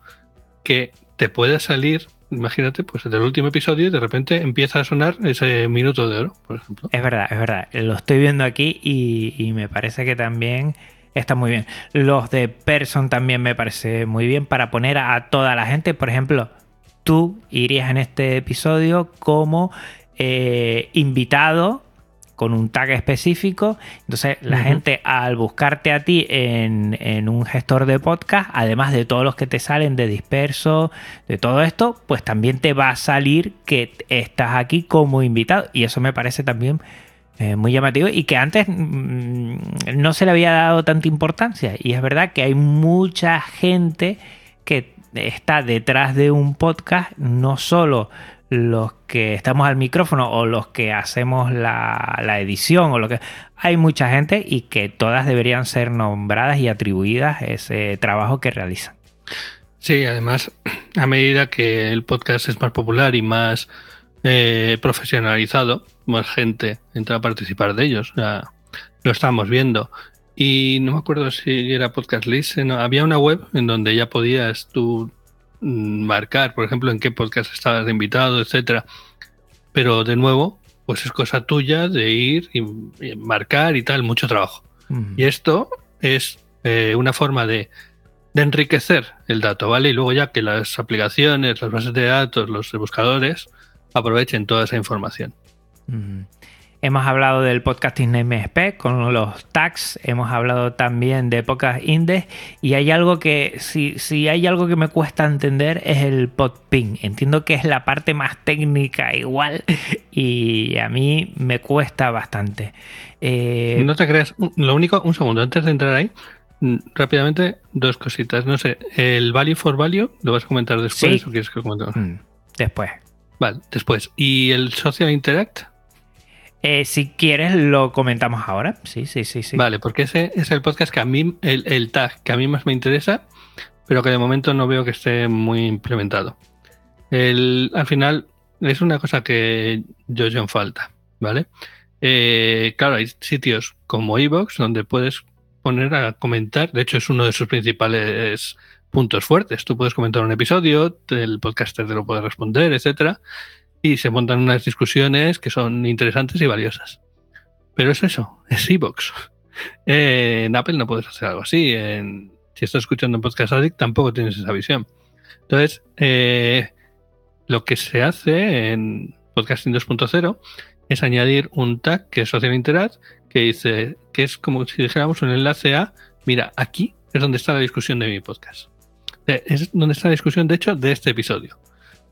que te pueda salir imagínate, pues del último episodio y de repente empieza a sonar ese minuto de oro, por ejemplo. Es verdad, es verdad. Lo estoy viendo aquí y, me parece que también está muy bien. Los de Person también me parece muy bien para poner a toda la gente. Por ejemplo, tú irías en este episodio como eh, invitado con un tag específico. Entonces, la gente al buscarte a ti en, un gestor de podcast, además de todos los que te salen de disperso, de todo esto, pues también te va a salir que estás aquí como invitado. Y eso me parece también eh, muy llamativo y que antes mm, no se le había dado tanta importancia. Y es verdad que hay mucha gente que está detrás de un podcast, no solo los que estamos al micrófono o los que hacemos la, edición o lo que hay mucha gente y que todas deberían ser nombradas y atribuidas ese trabajo que realizan. Sí, además, a medida que el podcast es más popular y más eh, profesionalizado, más gente entra a participar de ellos. Ya lo estamos viendo. Y no me acuerdo si era Podcast List, había una web en donde ya podías tú marcar, por ejemplo, en qué podcast estabas de invitado, etcétera. Pero de nuevo, pues es cosa tuya de ir y, marcar y tal, mucho trabajo. Y esto es eh, una forma de, enriquecer el dato, ¿vale? Y luego ya que las aplicaciones, las bases de datos, los buscadores aprovechen toda esa información. Hemos hablado del podcasting MSP con los tags, hemos hablado también de Podcast Index y hay algo que, si, si hay algo que me cuesta entender es el podping. Entiendo que es la parte más técnica igual y a mí me cuesta bastante. Eh, no te creas, lo único, un segundo, antes de entrar ahí, mm, rápidamente dos cositas. No sé, el value for value, ¿lo vas a comentar después o quieres que lo mm, después. Vale, después. ¿Y el social interact? Eh, si quieres, lo comentamos ahora. Sí, sí, sí, sí. Vale, porque ese es el podcast que a mí, el, tag que a mí más me interesa, pero que de momento no veo que esté muy implementado. al final, es una cosa que yo yo en falta, ¿vale? Eh, claro, hay sitios como Evox donde puedes poner a comentar. De hecho, es uno de sus principales puntos fuertes. Tú puedes comentar un episodio, el podcaster te lo puede responder, etcétera y se montan unas discusiones que son interesantes y valiosas. Pero es eso, es Evox. en Apple no puedes hacer algo así. si estás escuchando un podcast Addict tampoco tienes esa visión. Entonces, eh, lo que se hace en Podcasting 2.0 es añadir un tag que es Social Interact, que dice que es como si dijéramos un enlace a, mira, aquí es donde está la discusión de mi podcast. Eh, es donde está la discusión, de hecho, de este episodio.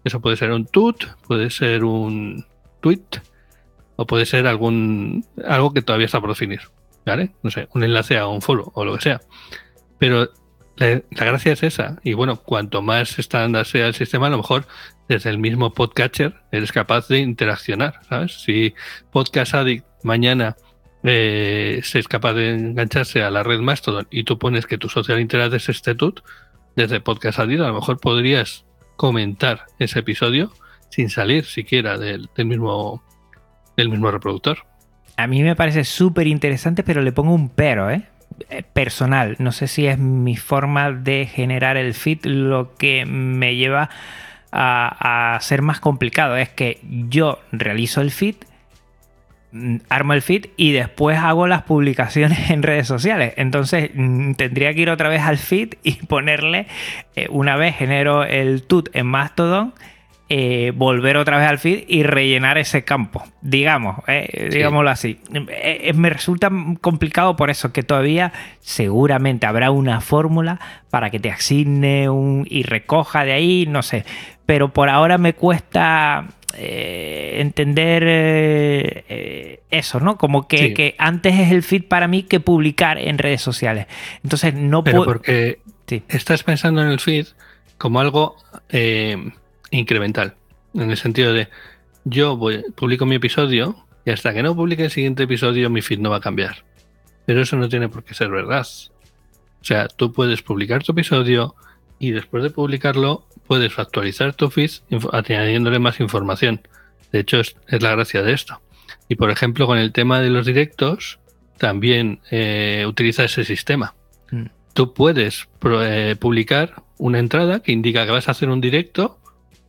Eso puede ser un tut, puede ser un tweet o puede ser algún algo que todavía está por definir. ¿vale? No sé, un enlace a un foro o lo que sea. Pero la, gracia es esa. Y bueno, cuanto más estándar sea el sistema, a lo mejor desde el mismo podcatcher eres capaz de interaccionar, ¿sabes? Si Podcast Addict mañana eh, se es capaz de engancharse a la red Mastodon y tú pones que tu social internet es este tut, desde Podcast Addict a lo mejor podrías comentar ese episodio sin salir siquiera del, mismo, del mismo reproductor. A mí me parece súper interesante, pero le pongo un pero, ¿eh? ¿eh? Personal. No sé si es mi forma de generar el feed lo que me lleva a, a ser más complicado. Es que yo realizo el feed armo el feed y después hago las publicaciones en redes sociales. Entonces mm, tendría que ir otra vez al feed y ponerle, eh, una vez genero el tut en Mastodon, eh, volver otra vez al feed y rellenar ese campo, digamos, eh, digámoslo así. me resulta complicado por eso, que todavía seguramente habrá una fórmula para que te asigne un, y recoja de ahí, no sé. Pero por ahora me cuesta eh, entender eh, eh, eso, ¿no? Como que, antes es el feed para mí que publicar en redes sociales. Entonces no puedo. Porque estás pensando en el feed como algo incremental. En el sentido de yo publico mi episodio y hasta que no publique el siguiente episodio mi feed no va a cambiar. Pero eso no tiene por qué ser verdad. O sea, tú puedes publicar tu episodio y después de publicarlo puedes actualizar tu feed añadiéndole más información. De hecho, es, la gracia de esto. Y por ejemplo, con el tema de los directos, también eh, utiliza ese sistema. Mm. Tú puedes eh, publicar una entrada que indica que vas a hacer un directo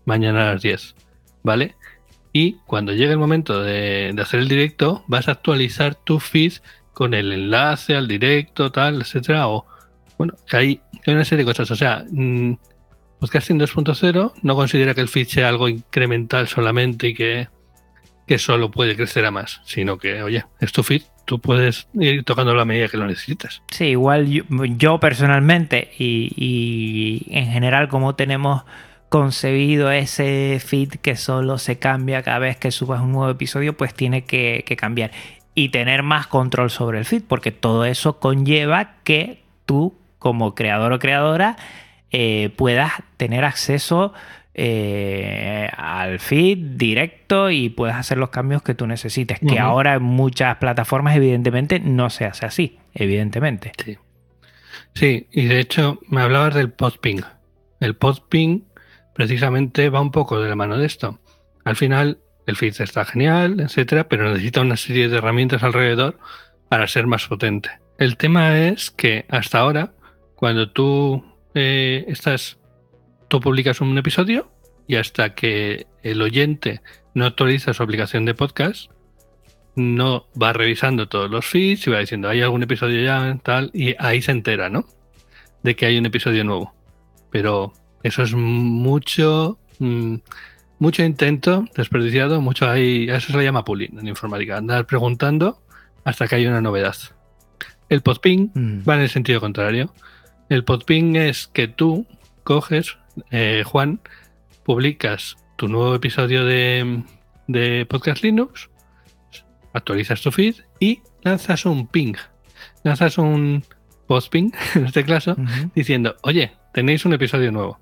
mañana a las 10, ¿vale? Y cuando llegue el momento de, hacer el directo, vas a actualizar tu feed con el enlace al directo, tal, etcétera. O, bueno, hay, hay una serie de cosas. O sea, mm, Podcasting 2.0 no considera que el feed sea algo incremental solamente y que, que solo puede crecer a más, sino que, oye, es tu feed, tú puedes ir tocando la medida que lo necesites. Sí, igual yo, personalmente y, en general como tenemos concebido ese feed que solo se cambia cada vez que subas un nuevo episodio, pues tiene que, que cambiar y tener más control sobre el feed, porque todo eso conlleva que tú como creador o creadora eh, puedas tener acceso eh, al feed directo y puedas hacer los cambios que tú necesites. Que ahora en muchas plataformas, evidentemente, no se hace así, evidentemente. Sí. Sí, y de hecho, me hablabas del postping. El postping precisamente va un poco de la mano de esto. Al final, el feed está genial, etcétera, pero necesita una serie de herramientas alrededor para ser más potente. El tema es que hasta ahora, cuando tú eh, estás, tú publicas un episodio y hasta que el oyente no actualiza su aplicación de podcast, no va revisando todos los feeds y va diciendo, hay algún episodio ya, tal, y ahí se entera, ¿no? De que hay un episodio nuevo. Pero eso es mucho, mm, mucho intento desperdiciado, mucho hay, eso se le llama pooling en informática, andar preguntando hasta que hay una novedad. El postping mm. va en el sentido contrario. El podping es que tú coges, eh, Juan, publicas tu nuevo episodio de, Podcast Linux, actualizas tu feed y lanzas un ping. Lanzas un postping, en este caso, diciendo, oye, tenéis un episodio nuevo.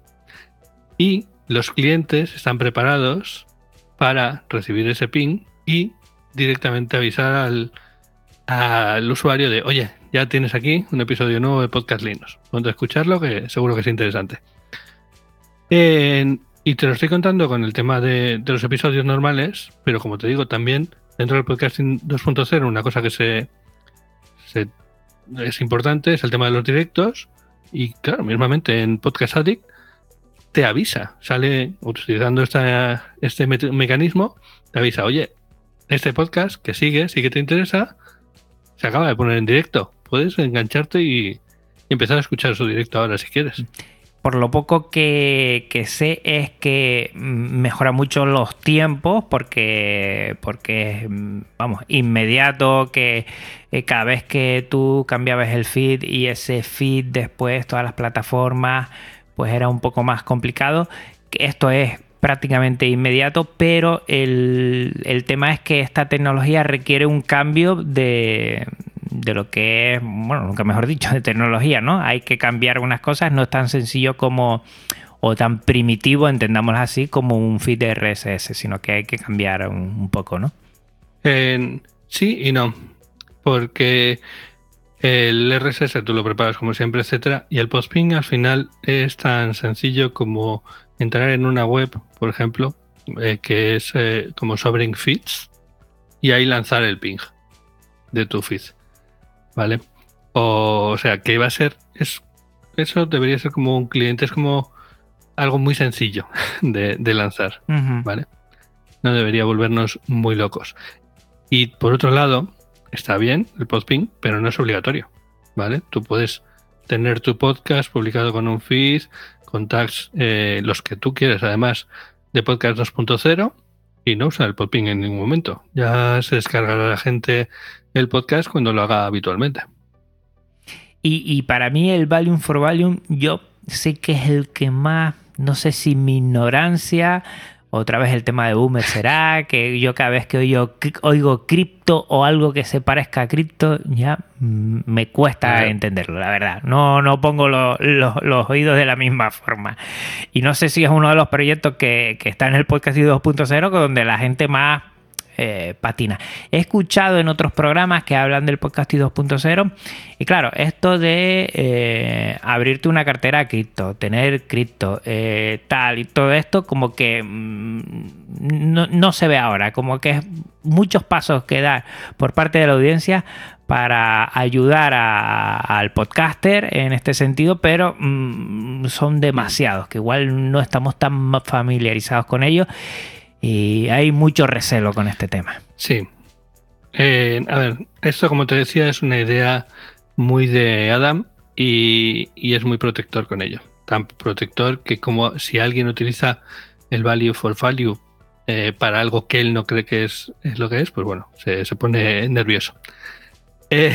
Y los clientes están preparados para recibir ese ping y directamente avisar al, al usuario de, oye, ya tienes aquí un episodio nuevo de Podcast Linux. Ponte a escucharlo, que seguro que es interesante. y te lo estoy contando con el tema de, los episodios normales, pero como te digo, también dentro del podcasting 2.0, una cosa que se, es importante es el tema de los directos. Y claro, mismamente en Podcast Addict te avisa, sale utilizando esta, este mecanismo, te avisa, oye, este podcast que sigue, sí que te interesa, se acaba de poner en directo. Puedes engancharte y, empezar a escuchar su directo ahora si quieres. Por lo poco que, sé es que mejora mucho los tiempos porque, porque vamos, inmediato que eh, cada vez que tú cambiabas el feed y ese feed después todas las plataformas pues era un poco más complicado. Esto es prácticamente inmediato, pero el, tema es que esta tecnología requiere un cambio de, de lo que es, bueno, nunca mejor dicho, de tecnología, ¿no? Hay que cambiar algunas cosas, no es tan sencillo como o tan primitivo, entendámoslo así, como un feed de RSS, sino que hay que cambiar un, poco, ¿no? sí y no, porque el RSS tú lo preparas como siempre, etcétera, y el postping al final es tan sencillo como entrar en una web, por ejemplo, eh, que es eh, como Sobering Feeds, y ahí lanzar el ping de tu feed, ¿vale? O, sea, que va a ser, es, eso debería ser como un cliente, es como algo muy sencillo de, lanzar, ¿vale? No debería volvernos muy locos. Y por otro lado, está bien el postping, pero no es obligatorio, ¿vale? Tú puedes tener tu podcast publicado con un feed, con tags, eh, los que tú quieres, además de podcast 2.0, y no usar el postping en ningún momento. Ya se descargará la gente el podcast cuando lo haga habitualmente. Y, y para mí el Volume for Volume, yo sé que es el que más, no sé si mi ignorancia otra vez el tema de Boomer será que yo cada vez que oigo, oigo cripto o algo que se parezca a cripto, ya me cuesta entenderlo, la verdad. No, no pongo los oídos de la misma forma. Y no sé si es uno de los proyectos que, que está en el podcast 2.0 donde la gente más eh, patina. He escuchado en otros programas que hablan del podcast 2.0 y claro, esto de eh, abrirte una cartera de cripto, tener cripto, eh, tal y todo esto como que mm, no, se ve ahora, como que es muchos pasos que dar por parte de la audiencia para ayudar al podcaster en este sentido, pero mm, son demasiados, que igual no estamos tan familiarizados con ellos y hay mucho recelo con este tema. Sí. Eh, a ver, esto como te decía es una idea muy de Adam y, es muy protector con ello. Tan protector que como si alguien utiliza el value for value eh, para algo que él no cree que es, lo que es, pues bueno, se, pone nervioso. Eh,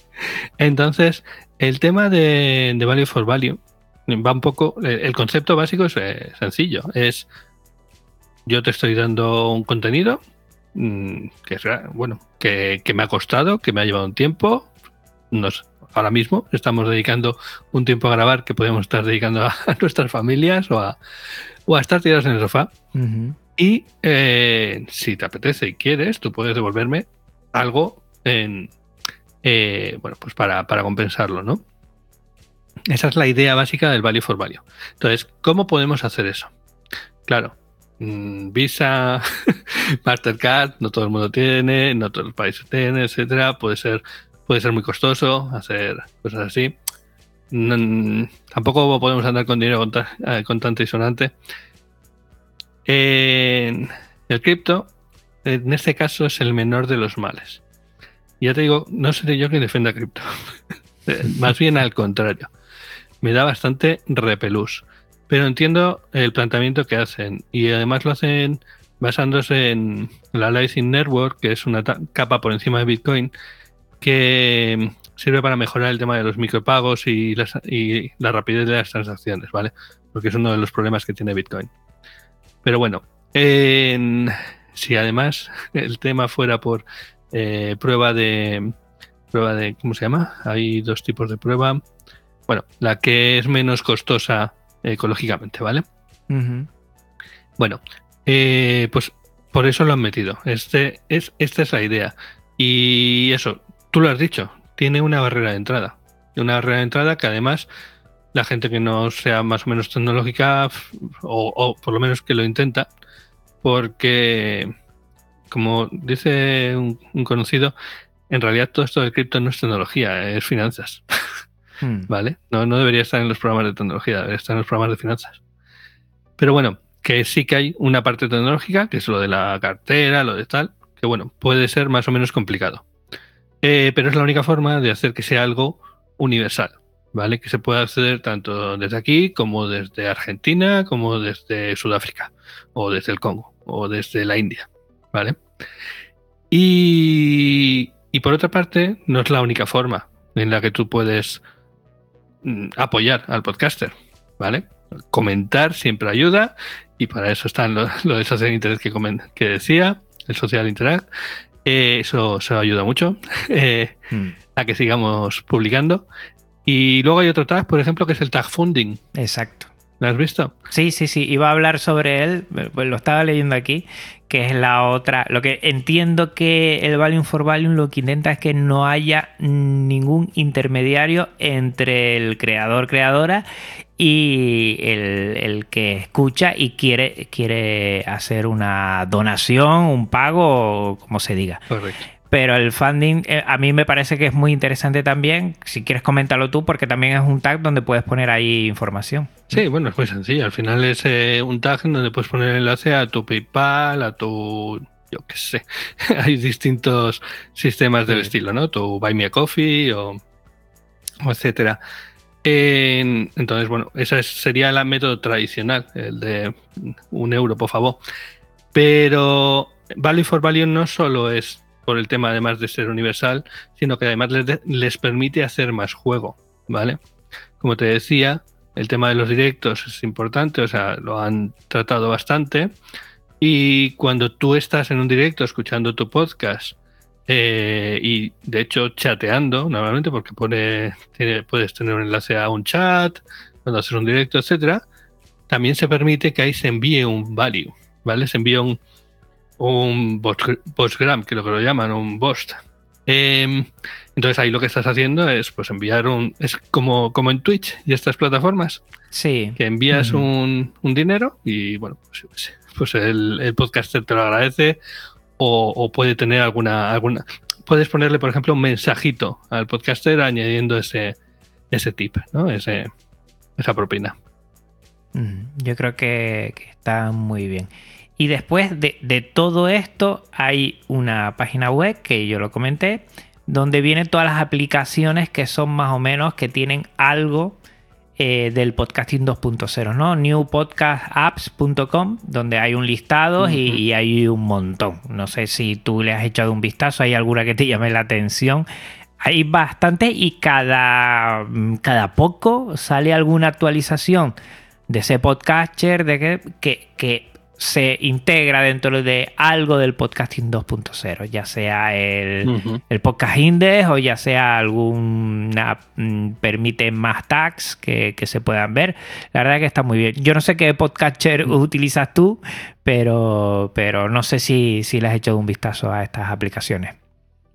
entonces, el tema de, value for value va un poco, el concepto básico es sencillo, es yo te estoy dando un contenido mm, que bueno, que, me ha costado, que me ha llevado un tiempo. Nos, ahora mismo estamos dedicando un tiempo a grabar que podemos estar dedicando a, nuestras familias o a, o a, estar tirados en el sofá. Y eh, si te apetece y quieres, tú puedes devolverme algo en, eh, bueno, pues para, para compensarlo, ¿no? Esa es la idea básica del value for value. Entonces, ¿cómo podemos hacer eso? Claro, Visa, Mastercard, no todo el mundo tiene, no todos los países tienen, etcétera. Puede ser, puede ser muy costoso hacer cosas así. tampoco podemos andar con dinero eh, contante y sonante. El cripto, en este caso, es el menor de los males. Ya te digo, no seré yo quien defienda cripto. Más bien al contrario. Me da bastante repelús. Pero entiendo el planteamiento que hacen y además lo hacen basándose en la Lightning Network, que es una capa por encima de Bitcoin, que sirve para mejorar el tema de los micropagos y, la rapidez de las transacciones, ¿vale? Porque es uno de los problemas que tiene Bitcoin. Pero bueno, si además el tema fuera por eh, prueba de prueba de ¿cómo se llama? Hay dos tipos de prueba. Bueno, la que es menos costosa ecológicamente, ¿vale? Bueno, eh, pues por eso lo han metido. Este es, esta es la idea. Y eso, tú lo has dicho, tiene una barrera de entrada. Una barrera de entrada que además la gente que no sea más o menos tecnológica, o, por lo menos que lo intenta, porque, como dice un conocido, en realidad todo esto de cripto no es tecnología, es finanzas. Hmm. ¿Vale? No, no debería estar en los programas de tecnología, debería estar en los programas de finanzas. Pero bueno, que sí que hay una parte tecnológica, que es lo de la cartera, lo de tal, que bueno, puede ser más o menos complicado. Eh, pero es la única forma de hacer que sea algo universal, ¿vale? Que se pueda acceder tanto desde aquí como desde Argentina, como desde Sudáfrica, o desde el Congo, o desde la India, ¿vale? Y, y por otra parte, no es la única forma en la que tú puedes apoyar al podcaster, ¿vale? Comentar siempre ayuda y para eso están lo, de social interés que, que decía, el social interact. Eh, eso, eso ayuda mucho eh, Mm, a que sigamos publicando. Y luego hay otro tag, por ejemplo, que es el tag funding. Exacto. ¿Lo has visto? Sí, sí, sí. Iba a hablar sobre él, pues lo estaba leyendo aquí, que es la otra. Lo que entiendo que el Valium for Valium lo que intenta es que no haya ningún intermediario entre el creador-creadora y el, el que escucha y quiere, quiere hacer una donación, un pago, o como se diga. Correcto. Pero el funding eh, a mí me parece que es muy interesante también. Si quieres comentarlo tú, porque también es un tag donde puedes poner ahí información. Sí, bueno, es muy sencillo. Al final es eh, un tag donde puedes poner el enlace a tu PayPal, a tu. Yo qué sé. Hay distintos sistemas del Sí. estilo, ¿no? Tu Buy Me a Coffee o, o etcétera. En- entonces, bueno, ese es- sería el método tradicional, el de un euro, por favor. Pero Value for Value no solo es por el tema, además de ser universal, sino que además les, de- les permite hacer más juego, ¿vale? Como te decía, el tema de los directos es importante, o sea, lo han tratado bastante. Y cuando tú estás en un directo escuchando tu podcast eh, y de hecho chateando normalmente, porque pone, puedes tener un enlace a un chat, cuando haces un directo, etcétera, también se permite que ahí se envíe un value, ¿vale? Se envía un, un post- postgram, que lo que lo llaman, un post. Em, entonces ahí lo que estás haciendo es pues enviar un. Es como, como en Twitch y estas plataformas, Sí. que envías un, un dinero y bueno, pues, pues el, el podcaster te lo agradece o, o puede tener alguna, alguna. Puedes ponerle, por ejemplo, un mensajito al podcaster añadiendo ese, ese tip, ¿no? Ese, esa propina. Mm, Yo creo que, que está muy bien. Y después de, de todo esto hay una página web que yo lo comenté, donde vienen todas las aplicaciones que son más o menos que tienen algo eh, del podcasting 2.0, ¿no? newpodcastapps.com, donde hay un listado y, hay un montón. No sé si tú le has echado un vistazo, hay alguna que te llame la atención. Hay bastante y cada, mm, cada poco sale alguna actualización de ese podcaster de que, que, que se integra dentro de algo del podcasting 2.0, ya sea el, podcast index o ya sea alguna mm, permite más tags que, que se puedan ver. La verdad que está muy bien. Yo no sé qué podcatcher utilizas tú, pero, pero no sé si, si le has hecho un vistazo a estas aplicaciones.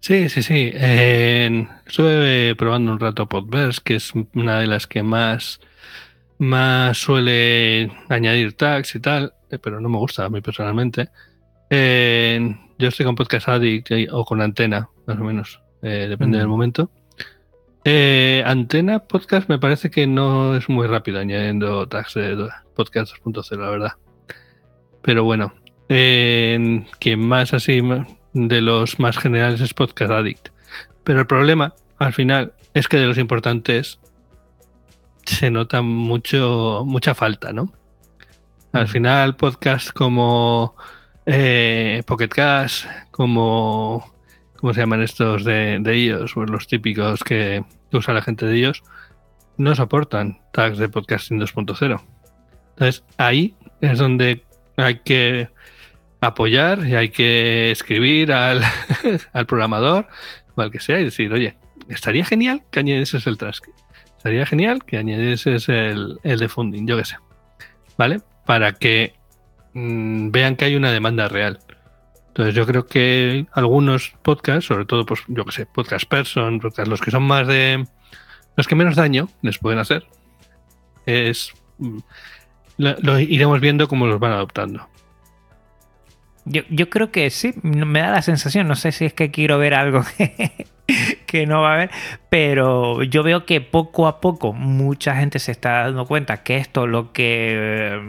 Sí, sí, sí. En- estuve probando un rato Podverse, que es una de las que más, más suele añadir tags y tal, eh, pero no me gusta a mí personalmente. En- yo estoy con Podcast Addict o con Antena, más o menos, eh, depende Mm. del momento. Eh, Antena Podcast me parece que no es muy rápido añadiendo tags de Podcast 2.0, la verdad. Pero bueno, en- quien más así de los más generales es Podcast Addict. Pero el problema, al final, es que de los importantes se nota mucho, mucha falta, ¿no? Al final, podcasts como eh, Pocket Cast, como. ¿Cómo se llaman estos de, de ellos? Pues los típicos que, que usa la gente de ellos, no soportan tags de podcasting 2.0. Entonces, ahí es donde hay que apoyar y hay que escribir al, al programador o al que sea y decir, oye, estaría genial que añadieses el transcript. Estaría genial que añadieses el, el de funding, yo qué sé. ¿Vale? Para que mm, vean que hay una demanda real. Entonces yo creo que algunos podcasts, sobre todo, pues yo que sé, podcast person, los que son más de... Los que menos daño les pueden hacer, es... mm, Lo, lo iremos viendo cómo los van adoptando. Yo, yo creo que sí, me da la sensación, no sé si es que quiero ver algo que, no va a haber, pero yo veo que poco a poco mucha gente se está dando cuenta que esto lo que eh,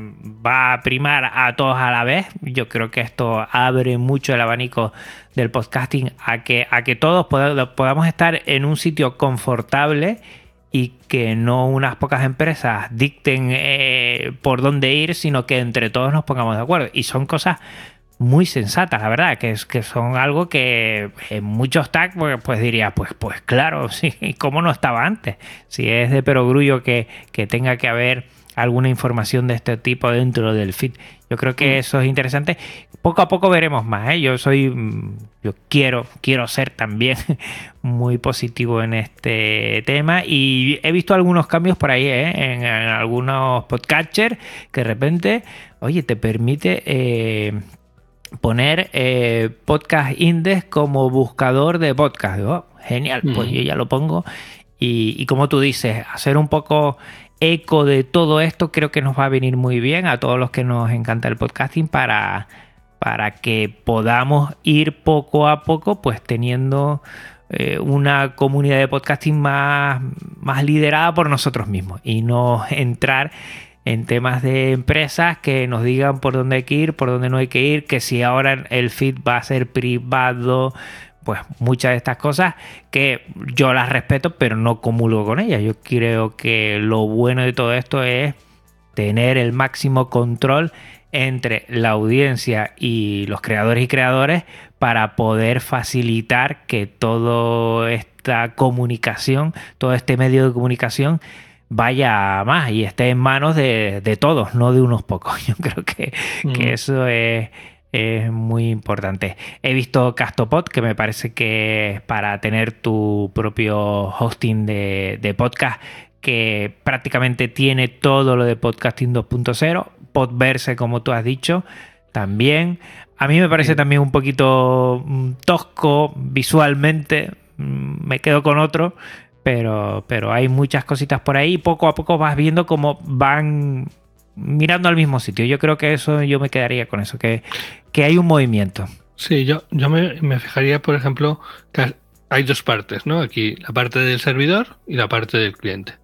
va a primar a todos a la vez. Yo creo que esto abre mucho el abanico del podcasting a que, a que todos poda- podamos estar en un sitio confortable y que no unas pocas empresas dicten eh, por dónde ir, sino que entre todos nos pongamos de acuerdo. Y son cosas muy sensatas, la verdad, que, es, que son algo que en muchos tags pues, pues diría, pues, pues claro, sí, ¿cómo no estaba antes? Si es de perogrullo que, que tenga que haber alguna información de este tipo dentro del feed. Yo creo que eso es interesante. Poco a poco veremos más. ¿eh? Yo soy, mm, yo quiero, quiero ser también muy positivo en este tema y he visto algunos cambios por ahí ¿eh? en, algunos podcatchers que de repente, oye, te permite eh, poner podcast index como buscador de podcast. Oh, genial, pues yo ya lo pongo y, como tú dices, hacer un poco eco de todo esto creo que nos va a venir muy bien a todos los que nos encanta el podcasting para, para que podamos ir poco a poco pues teniendo eh, una comunidad de podcasting más, más liderada por nosotros mismos y no entrar en temas de empresas que nos digan por dónde hay que ir, por dónde no hay que ir, que si ahora el feed va a ser privado, pues muchas de estas cosas que yo las respeto, pero no comulgo con ellas. Yo creo que lo bueno de todo esto es tener el máximo control entre la audiencia y los creadores y creadores para poder facilitar que toda esta comunicación, todo este medio de comunicación vaya más y esté en manos de, todos, no de unos pocos. Yo creo que, que mm. eso es, es muy importante. He visto Castopod, que me parece que para tener tu propio hosting de, podcast, que prácticamente tiene todo lo de podcasting 2.0, Podverse, como tú has dicho, también. A mí me parece también un poquito mm, tosco visualmente, mm, me quedo con otro, pero, pero hay muchas cositas por ahí y poco a poco vas viendo cómo van mirando al mismo sitio. Yo creo que eso yo me quedaría con eso, que, que hay un movimiento. Sí, yo, yo me, fijaría, por ejemplo, que hay dos partes, ¿no? Aquí la parte del servidor y la parte del cliente.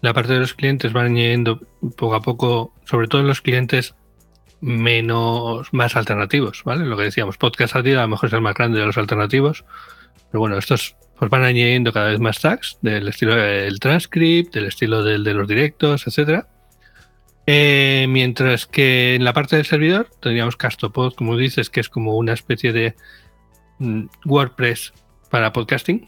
La parte de los clientes van añadiendo poco a poco, sobre todo los clientes menos, más alternativos, ¿vale? Lo que decíamos, podcast a a lo mejor es el más grande de los alternativos, pero bueno, estos pues van añadiendo cada vez más tags del estilo del transcript, del estilo del de los directos, etcétera. Eh, mientras que en la parte del servidor tendríamos Castopod, como dices, que es como una especie de mm, WordPress para podcasting,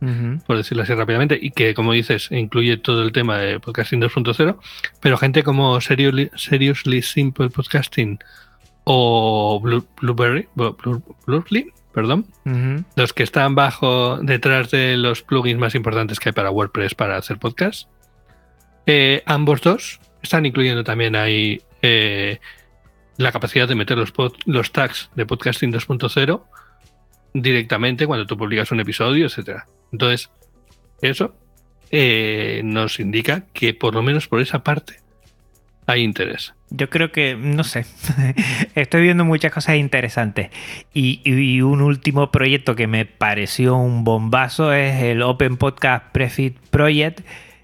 por decirlo así rápidamente, y que, como dices, incluye todo el tema de podcasting 2.0, pero gente como Seriously, Simple Podcasting o Blueberry, Blueberry, perdón, los que están bajo, detrás de los plugins más importantes que hay para WordPress para hacer podcast. Eh, ambos dos están incluyendo también ahí eh, la capacidad de meter los, los tags de podcasting 2.0 directamente cuando tú publicas un episodio, etcétera. Entonces, eso eh, nos indica que por lo menos por esa parte hay interés. Yo creo que, no sé, estoy viendo muchas cosas interesantes. Y, y, un último proyecto que me pareció un bombazo es el Open Podcast Prefit Project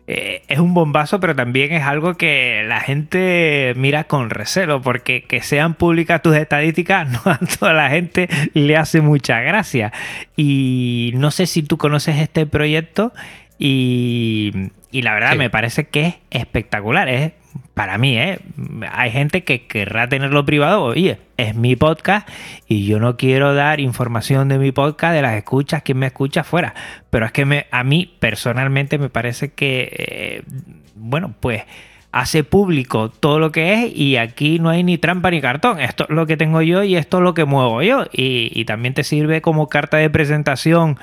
eh, es un bombazo, pero también es algo que la gente mira con recelo, porque que sean públicas tus estadísticas no a toda la gente le hace mucha gracia. Y no sé si tú conoces este proyecto y, la verdad me parece que es espectacular. Es para mí, ¿eh? hay gente que querrá tenerlo privado. Oye, es mi podcast y yo no quiero dar información de mi podcast, de las escuchas, quien me escucha fuera. Pero es que me, a mí personalmente me parece que, eh, bueno, pues hace público todo lo que es y aquí no hay ni trampa ni cartón. Esto es lo que tengo yo y esto es lo que muevo yo. y también te sirve como carta de presentación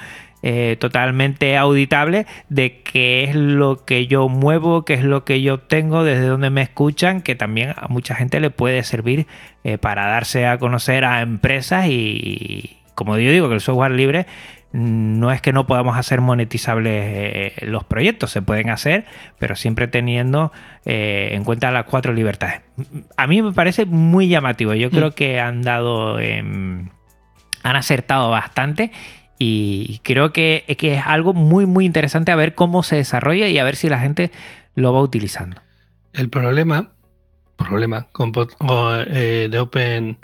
eh, totalmente auditable de qué es lo que yo muevo, qué es lo que yo tengo, desde donde me escuchan, que también a mucha gente le puede servir eh, para darse a conocer a empresas y, como yo digo, que el software libre no es que no podamos hacer monetizables eh, los proyectos, se pueden hacer, pero siempre teniendo en cuenta las cuatro libertades. A mí me parece muy llamativo, yo creo mm. que han dado, han acertado bastante y creo que, es algo muy, muy interesante a ver cómo se desarrolla y a ver si la gente lo va utilizando. El problema, problema con eh, de Open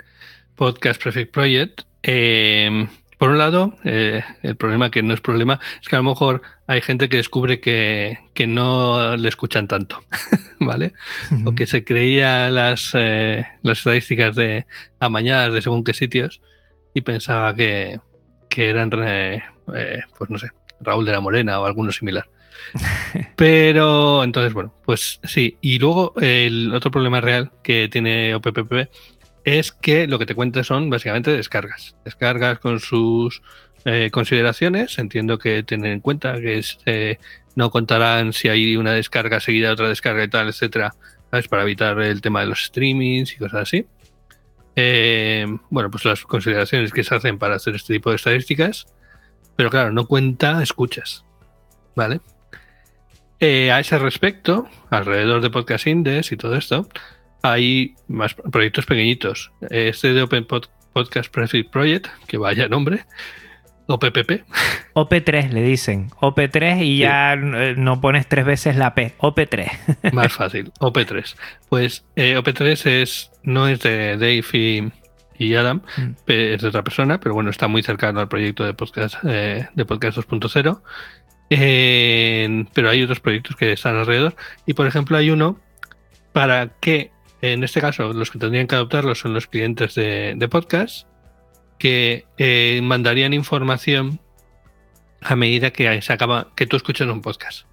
Podcast Perfect Project, em, por un lado, eh, el problema que no es problema es que a lo mejor hay gente que descubre que, no le escuchan tanto, ¿vale? O que se creía las, eh, las estadísticas de amañadas de según qué sitios y pensaba que, que eran, eh, pues no sé, Raúl de la Morena o alguno similar. Pero entonces, bueno, pues sí. Y luego el otro problema real que tiene OPPP es que lo que te cuenta son básicamente descargas. Descargas con sus eh, consideraciones. Entiendo que tener en cuenta que eh, no contarán si hay una descarga seguida de otra descarga y tal, etcétera, ¿sabes? para evitar el tema de los streamings y cosas así. Eh, bueno, pues las consideraciones que se hacen para hacer este tipo de estadísticas. Pero claro, no cuenta escuchas. ¿Vale? a ese respecto, alrededor de Podcast Index y todo esto, hay más proyectos pequeñitos. Este de Open Podcast Prefix Project, que vaya nombre, OPPP. OP3 le dicen. OP3 y ya eh, no pones tres veces la P. OP3. Más fácil. OP3. Pues eh, OP3 es, no es de Dave y, Adam, mm. es de otra persona, pero bueno, está muy cercano al proyecto de podcast, eh, de podcast 2.0. pero hay otros proyectos que están alrededor. Y por ejemplo, hay uno para que en este caso, los que tendrían que adoptarlo son los clientes de, podcast que eh, mandarían información a medida que se acaba, que tú escuchas un podcast.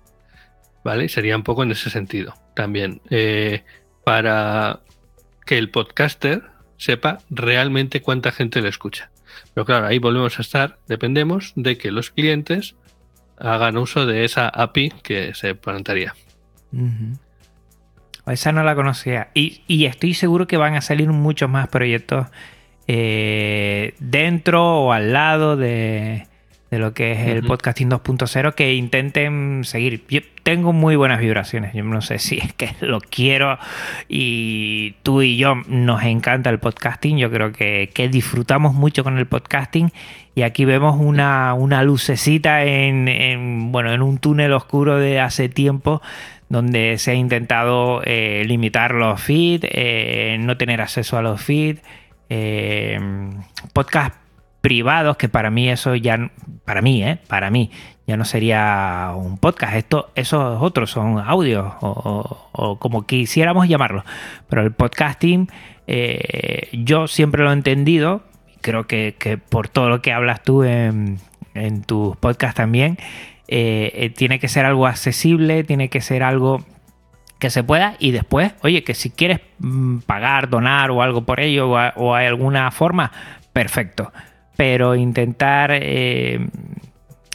¿Vale? Sería un poco en ese sentido también. Eh, para que el podcaster sepa realmente cuánta gente le escucha. Pero claro, ahí volvemos a estar, dependemos de que los clientes hagan uso de esa API que se plantearía. Esa no la conocía. Y, estoy seguro que van a salir muchos más proyectos eh, dentro o al lado de, lo que es el podcasting 2.0 que intenten seguir. Yo tengo muy buenas vibraciones. Yo no sé si es que lo quiero y tú y yo nos encanta el podcasting. Yo creo que, disfrutamos mucho con el podcasting y aquí vemos una, una lucecita en, bueno, en un túnel oscuro de hace tiempo donde se ha intentado eh, limitar los feeds, eh, no tener acceso a los feeds, eh, podcasts privados, que para mí eso ya, para mí, para mí, ya no sería un podcast. Esto, esos otros son audios o, como quisiéramos llamarlo. Pero el podcasting, yo siempre lo he entendido, creo que, por todo lo que hablas tú en, en tus podcasts también, eh, eh, tiene que ser algo accesible, tiene que ser algo que se pueda y después, oye, que si quieres mm, pagar, donar o algo por ello o, hay alguna forma, perfecto. Pero intentar eh,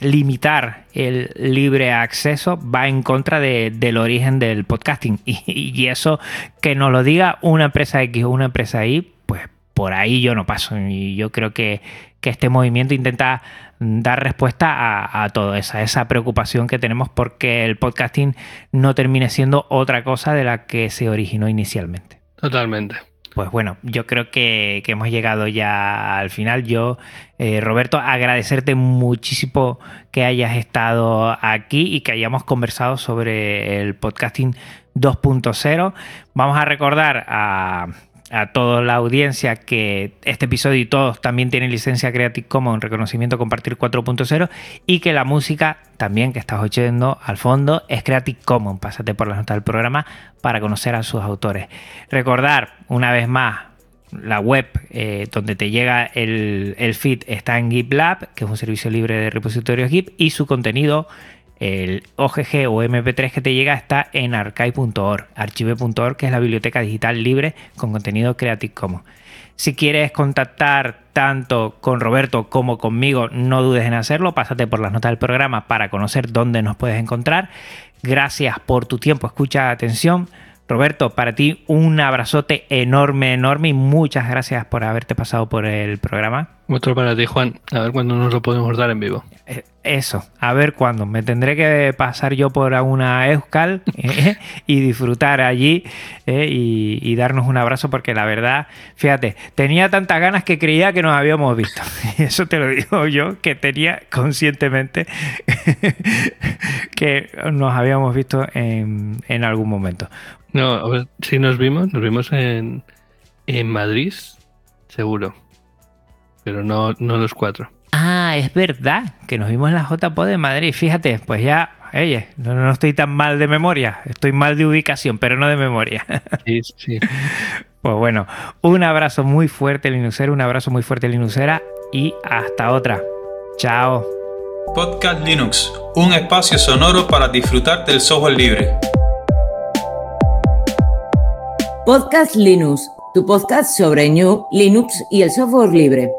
limitar el libre acceso va en contra del origen del podcasting. Y, eso que nos lo diga una empresa X o una empresa Y, pues por ahí yo no paso. Y yo creo que, que este movimiento intenta dar respuesta a, todo esa, esa preocupación que tenemos porque el podcasting no termine siendo otra cosa de la que se originó inicialmente. Totalmente. Pues bueno, yo creo que, hemos llegado ya al final. Yo, eh, Roberto, agradecerte muchísimo que hayas estado aquí y que hayamos conversado sobre el podcasting 2.0. Vamos a recordar a a toda la audiencia que este episodio y todos también tienen licencia Creative Commons reconocimiento compartir 4.0 y que la música también que estás oyendo al fondo es Creative Commons. Pásate por las notas del programa para conocer a sus autores. Recordar una vez más la web eh, donde te llega el, el feed está en GitLab, que es un servicio libre de repositorios Git, y su contenido el OGG o MP3 que te llega está en archive.org, archive.org, que es la biblioteca digital libre con contenido Creative Commons. Si quieres contactar tanto con Roberto como conmigo, no dudes en hacerlo. Pásate por las notas del programa para conocer dónde nos puedes encontrar. Gracias por tu tiempo, escucha atención. Roberto, para ti un abrazote enorme, enorme y muchas gracias por haberte pasado por el programa. Otro para ti, Juan. A ver cuándo nos lo podemos dar en vivo. Eh, eso, a ver cuándo. Me tendré que pasar yo por una Euskal eh, y disfrutar allí eh, y, darnos un abrazo porque la verdad, fíjate, tenía tantas ganas que creía que nos habíamos visto. Eso te lo digo yo, que tenía conscientemente que nos habíamos visto en, en algún momento. No, si nos vimos, nos vimos en, en Madrid, seguro pero no, no los cuatro. Ah, es verdad, que nos vimos en la JPO de Madrid. Fíjate, pues ya, oye, no, estoy tan mal de memoria, estoy mal de ubicación, pero no de memoria. Sí, sí. Pues bueno, un abrazo muy fuerte, Linuxera, un abrazo muy fuerte, Linuxera, y hasta otra. Chao. Podcast Linux, un espacio sonoro para disfrutar del software libre. Podcast Linux tu podcast sobre New Linux y el software libre.